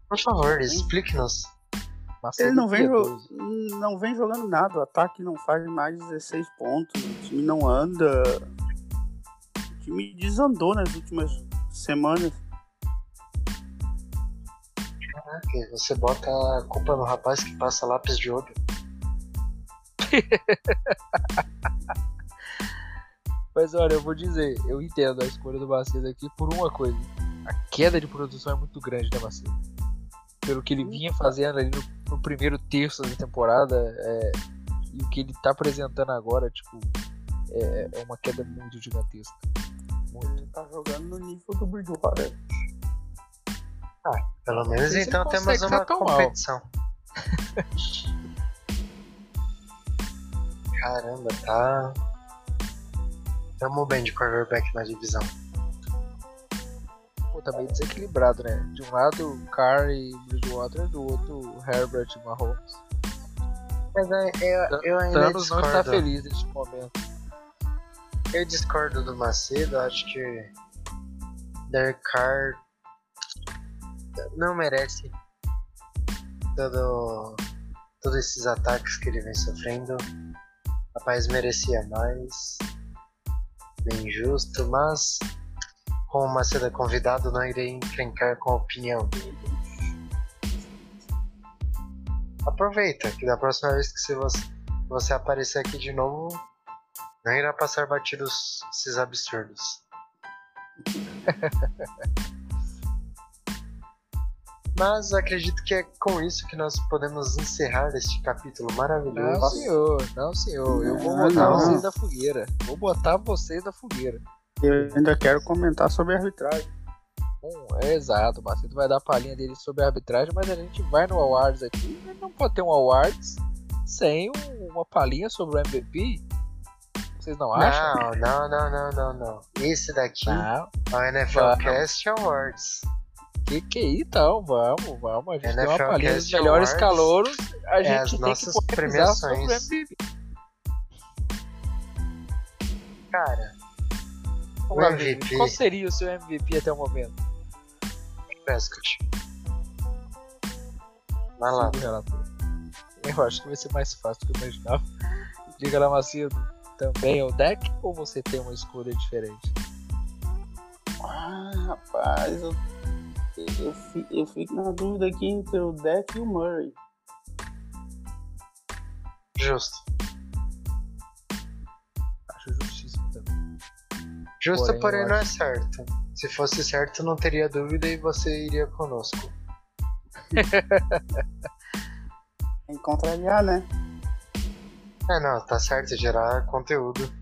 [SPEAKER 3] Por favor, explique-nos.
[SPEAKER 4] Ele não vem,
[SPEAKER 5] piedoso.
[SPEAKER 4] não vem jogando nada, o ataque não faz mais de 16 pontos, o time não anda. O time desandou nas últimas semanas.
[SPEAKER 3] Caraca, você bota a culpa no rapaz que passa lápis de olho.
[SPEAKER 5] Mas olha, eu vou dizer, eu entendo a escolha do Macedo aqui por uma coisa. A queda de produção é muito grande, né, Macedo? Pelo que ele vinha fazendo ali no, no primeiro terço da temporada é, e o que ele tá apresentando agora, tipo, é, é uma queda muito gigantesca. Muito.
[SPEAKER 4] Ele tá jogando no nível do Bridgewater.
[SPEAKER 3] Pelo menos então temos uma competição. Caramba, tá. Tamo bem de quarterback na divisão.
[SPEAKER 5] Pô, tá meio desequilibrado, né? De um lado, Carr e Bridgewater, do outro, Herbert e Mahomes.
[SPEAKER 3] Mas é, eu, eu ainda
[SPEAKER 5] Thanos não está
[SPEAKER 3] discordo.
[SPEAKER 5] feliz neste momento.
[SPEAKER 3] Eu discordo do Macedo, acho que Derek Carr não merece todo, todos esses ataques que ele vem sofrendo. Rapaz merecia mais. Bem justo, mas como Macedo é convidado, não irei encrencar com a opinião dele. Aproveita que da próxima vez que você, você aparecer aqui de novo, não irá passar batidos esses absurdos. Mas acredito que é com isso que nós podemos encerrar este capítulo
[SPEAKER 5] Não,
[SPEAKER 3] maravilhoso.
[SPEAKER 5] senhor, não, senhor. Eu vou
[SPEAKER 4] Não,
[SPEAKER 5] botar
[SPEAKER 4] não.
[SPEAKER 5] vocês da fogueira. Vou botar vocês da fogueira.
[SPEAKER 4] Eu ainda quero comentar sobre a arbitragem.
[SPEAKER 5] Bom, é exato, o Macedo vai dar a palhinha dele sobre a arbitragem, mas a gente vai no Awards aqui. e Não pode ter um Awards sem um- uma palhinha sobre o MVP. Vocês não acham?
[SPEAKER 3] Não, não, não, não, não, não. Esse daqui
[SPEAKER 5] Não.
[SPEAKER 3] é o NFL. Cast Awards.
[SPEAKER 5] Que que é então? Vamos, vamos. A gente tem uma
[SPEAKER 3] NFL
[SPEAKER 5] palhinha dos melhores calouros. A
[SPEAKER 3] é
[SPEAKER 5] gente
[SPEAKER 3] as
[SPEAKER 5] tem
[SPEAKER 3] nossas
[SPEAKER 5] que
[SPEAKER 3] premiações.
[SPEAKER 5] MVP.
[SPEAKER 3] Cara, o MVP.
[SPEAKER 5] Qual seria o seu MVP até o momento?
[SPEAKER 3] Prescott. Vai lá.
[SPEAKER 5] Eu acho que vai ser mais fácil do que eu imaginava. Diga lá, Macedo. Também é o deck ou você tem uma escolha diferente?
[SPEAKER 4] Ah, rapaz, eu, eu, fi- eu fico na dúvida aqui entre o Deck e o Murray.
[SPEAKER 3] Justo.
[SPEAKER 5] Acho justíssimo também.
[SPEAKER 3] Justo,
[SPEAKER 5] Porém,
[SPEAKER 3] porém, não é certo. Se fosse certo, não teria dúvida e você iria conosco.
[SPEAKER 4] Tem que contrariar, né?
[SPEAKER 3] É, não, tá certo, gerar conteúdo.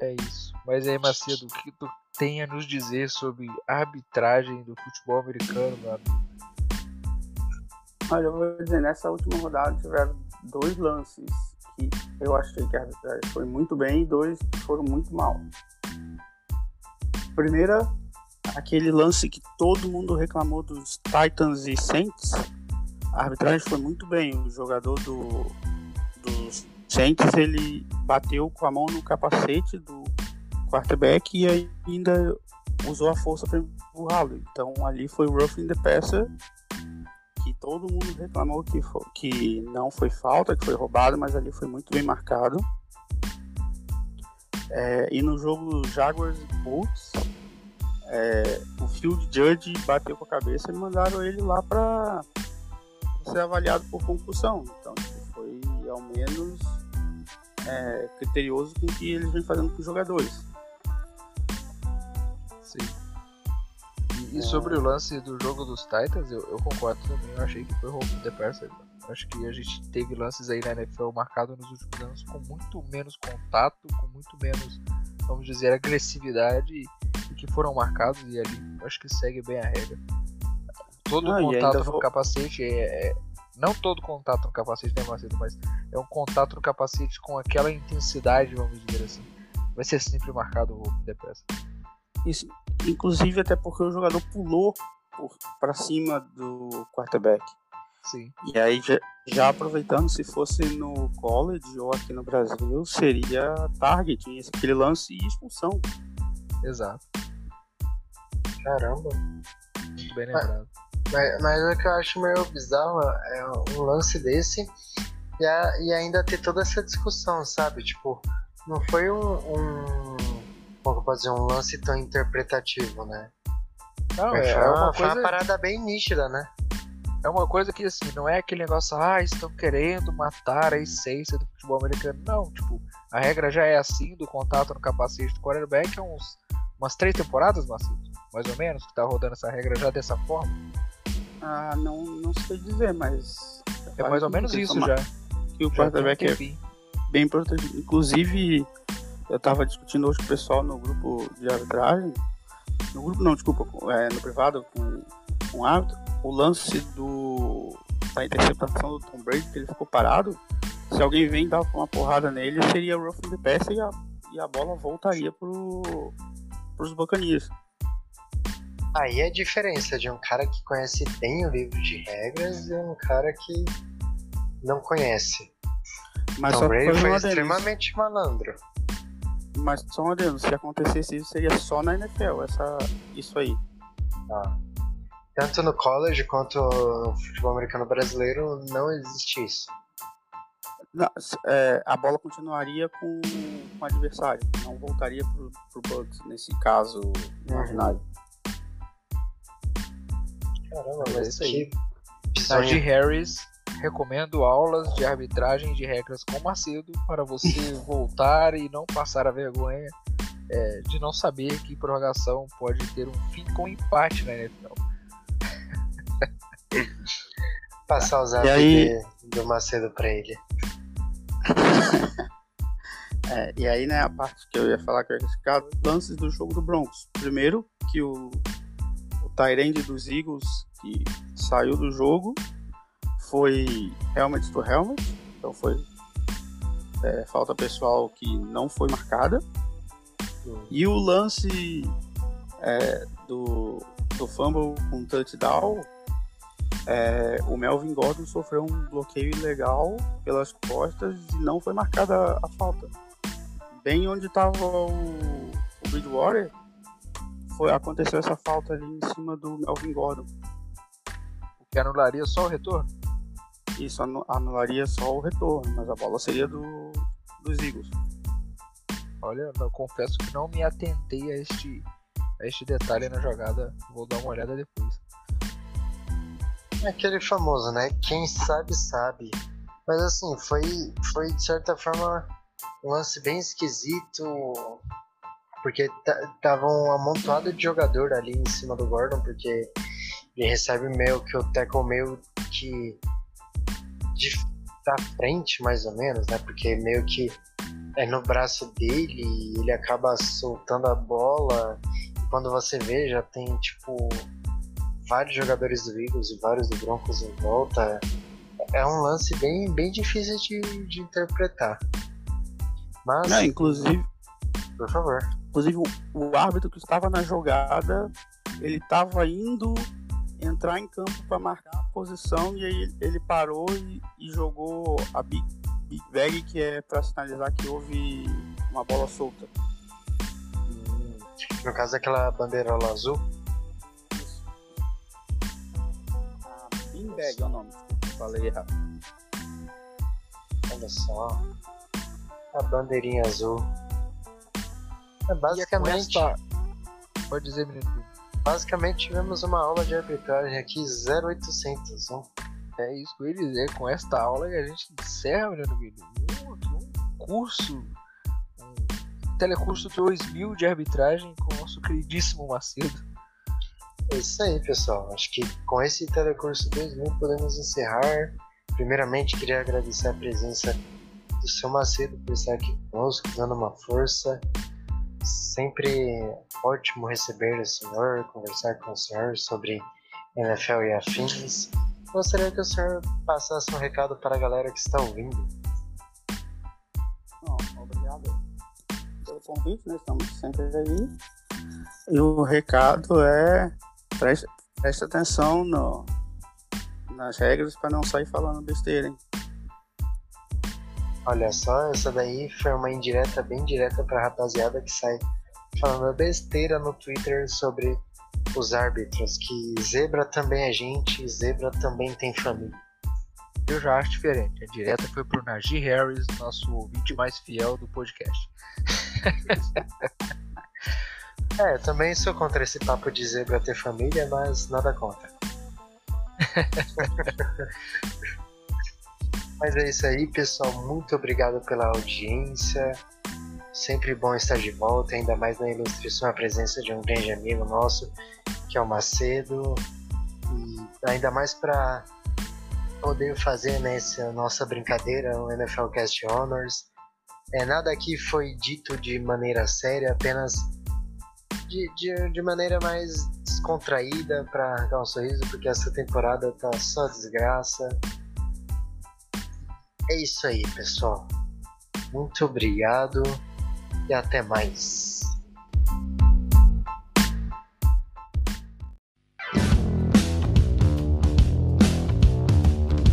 [SPEAKER 5] É isso. Mas aí, Macedo, o que tu tem a nos dizer sobre arbitragem do futebol americano, amigo?
[SPEAKER 4] Olha, eu vou dizer, nessa última rodada tiveram dois lances que eu achei que a arbitragem foi muito bem e dois que foram muito mal. Primeira, aquele lance que todo mundo reclamou dos Titans e Saints. A arbitragem foi muito bem. O jogador do, dos Saints ele bateu com a mão no capacete do quarterback e ainda usou a força para empurrá-lo. Então ali foi roughing the passer que todo mundo reclamou que, fo- que não foi falta, que foi roubado, mas ali foi muito bem marcado. É, e no jogo Jaguars e Colts, é, o Field Judge bateu com a cabeça e mandaram ele lá para ser avaliado por concussão. Então tipo, foi ao menos é, criterioso com o que eles vêm fazendo com os jogadores.
[SPEAKER 5] Sim. E, e sobre o lance do jogo dos Titans, eu, eu concordo também. Eu achei que foi roubo de Perser. Acho que a gente teve lances aí na NFL marcado nos últimos anos com muito menos contato, com muito menos, vamos dizer, agressividade. E que foram marcados e ali acho que segue bem a regra. Todo
[SPEAKER 4] Ah,
[SPEAKER 5] contato
[SPEAKER 4] ainda
[SPEAKER 5] no
[SPEAKER 4] vou-
[SPEAKER 5] capacete é, é- Não todo contato no capacete é Macedo, mas é um contato no capacete com aquela intensidade, vamos dizer assim. Vai ser sempre marcado o depressa.
[SPEAKER 4] Inclusive até porque o jogador pulou por, pra cima do quarterback.
[SPEAKER 5] Sim.
[SPEAKER 4] E aí, já, já aproveitando, se fosse no college ou aqui no Brasil, seria target, aquele lance e expulsão.
[SPEAKER 5] Exato.
[SPEAKER 3] Caramba.
[SPEAKER 5] Muito bem lembrado.
[SPEAKER 3] Mas, mas o que eu acho meio bizarro é um lance desse e, a- e ainda ter toda essa discussão, sabe? Tipo, não foi um. um como dizer? Um lance tão interpretativo, né?
[SPEAKER 5] Não,
[SPEAKER 3] Foi,
[SPEAKER 5] é,
[SPEAKER 3] foi
[SPEAKER 5] é
[SPEAKER 3] uma, foi uma
[SPEAKER 5] coisa.
[SPEAKER 3] parada bem nítida, né?
[SPEAKER 5] É uma coisa que assim, não é aquele negócio, ah, estão querendo matar a essência do futebol americano. Não, tipo, a regra já é assim do contato no capacete do quarterback há uns, umas três temporadas, Marcelo, mais ou menos, que tá rodando essa regra já dessa forma.
[SPEAKER 4] Ah, não, não sei dizer, mas.
[SPEAKER 5] É mais ou menos isso já.
[SPEAKER 4] Que o quarterback é bem protegido. Inclusive, eu tava discutindo hoje com o pessoal no grupo de arbitragem. No grupo não, desculpa, é, no privado com, com o árbitro, o lance do da interceptação do Tom Brady, que ele ficou parado. Se alguém vem dar uma porrada nele, seria roughing the passer e a, e a bola voltaria pro, pros Buccaneers.
[SPEAKER 3] Aí é a diferença de um cara que conhece bem o livro de regras e um cara que não conhece.
[SPEAKER 4] Mas
[SPEAKER 3] Tom Brady foi extremamente malandro.
[SPEAKER 4] Mas só um adendo, se acontecesse isso, seria só na NFL, essa, isso aí.
[SPEAKER 3] Tá? Tanto no college quanto no futebol americano brasileiro não existe isso.
[SPEAKER 4] Não, é, a bola continuaria com, com o adversário, não voltaria pro, pro Bucks nesse caso imaginário.
[SPEAKER 3] Caramba,
[SPEAKER 5] É
[SPEAKER 3] mas
[SPEAKER 5] isso aí.
[SPEAKER 3] que
[SPEAKER 5] Najee. Harris, recomendo aulas de arbitragem de regras com Macedo para você voltar e não passar a vergonha é, de não saber que prorrogação pode ter um fim com empate na NFL.
[SPEAKER 3] Passar o zap
[SPEAKER 4] E aí-
[SPEAKER 3] de- do Macedo pra ele.
[SPEAKER 4] É, e aí, né, a parte que eu ia falar que eu ia criticar, lances do jogo do Broncos. Primeiro, que o, o Tyrande dos Eagles, que saiu do jogo, foi helmet to helmet, então foi é, falta pessoal que não foi marcada. E o lance é, do, do fumble com touchdown, é, o Melvin Gordon sofreu um bloqueio ilegal pelas costas e não foi marcada a falta. Bem onde estava o, o Bridgewater, foi, aconteceu essa falta ali em cima do Melvin Gordon.
[SPEAKER 5] O que anularia só o retorno.
[SPEAKER 4] Isso anu- anularia só o retorno, mas a bola seria do, dos Eagles.
[SPEAKER 5] Olha, eu confesso que não me atentei a este, a este detalhe na jogada. Vou dar uma olhada depois.
[SPEAKER 3] É aquele famoso, né? Quem sabe, sabe. Mas assim, foi, foi de certa forma um lance bem esquisito. Porque ta- tava um amontoado de jogador ali em cima do Gordon, porque ele recebe meio que o tackle meio que de da frente, mais ou menos, né? Porque meio que é no braço dele e ele acaba soltando a bola. E quando você vê, já tem tipo vários jogadores do Eagles e vários do Broncos em volta. É um lance bem, bem difícil de, de interpretar. Mas,
[SPEAKER 4] É, inclusive,
[SPEAKER 3] por favor.
[SPEAKER 4] inclusive o, o árbitro que estava na jogada, ele estava indo entrar em campo para marcar a posição e aí ele parou e, e jogou a big, big bag que é para sinalizar que houve uma bola solta.
[SPEAKER 3] Hum, No caso, aquela bandeirola azul.
[SPEAKER 4] A bean bag é o nome, falei errado.
[SPEAKER 3] Olha só. A bandeirinha azul. É,
[SPEAKER 5] é
[SPEAKER 3] basicamente.
[SPEAKER 5] Pode dizer, menino.
[SPEAKER 3] Basicamente tivemos uma aula de arbitragem aqui 0800. Um.
[SPEAKER 5] É isso que eu ia dizer. Com esta aula que a gente encerra, Vini, um, um curso, um telecurso 2000 de arbitragem com o nosso queridíssimo Macedo.
[SPEAKER 3] É isso aí, pessoal. Acho que com esse telecurso 2000 podemos encerrar. Primeiramente, queria agradecer a presença do seu Macedo por estar aqui conosco, dando uma força. Sempre ótimo receber o senhor, conversar com o senhor sobre NFL e afins. Gostaria que o senhor passasse um recado para a galera que está ouvindo.
[SPEAKER 4] Bom, obrigado pelo convite, né? Estamos sempre aí. E o recado é preste, preste atenção no, nas regras para não sair falando besteira, hein?
[SPEAKER 3] Olha só, essa daí foi uma indireta bem direta pra rapaziada que sai falando besteira no Twitter sobre os árbitros, que zebra também é gente, zebra também tem família.
[SPEAKER 5] Eu já acho diferente. A direta foi pro Najee Harris, nosso ouvinte mais fiel do podcast.
[SPEAKER 3] é, eu também sou contra esse papo de zebra ter família, mas nada contra. mas é isso aí, pessoal. Muito obrigado pela audiência. Sempre bom estar de volta, ainda mais na ilustração a presença de um grande amigo nosso, que é o Macedo. E ainda mais para poder fazer nessa nossa brincadeira o NFL Cast Honors. É, nada aqui foi dito de maneira séria, apenas de, de, de maneira mais descontraída para arrancar um sorriso, porque essa temporada tá só desgraça. É isso aí, pessoal. Muito obrigado e até mais.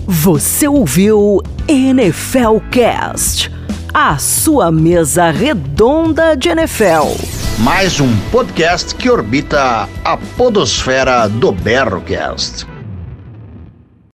[SPEAKER 1] Você ouviu NFL Cast, a sua mesa redonda de NFL.
[SPEAKER 2] Mais um podcast que orbita a podosfera do Berrocast.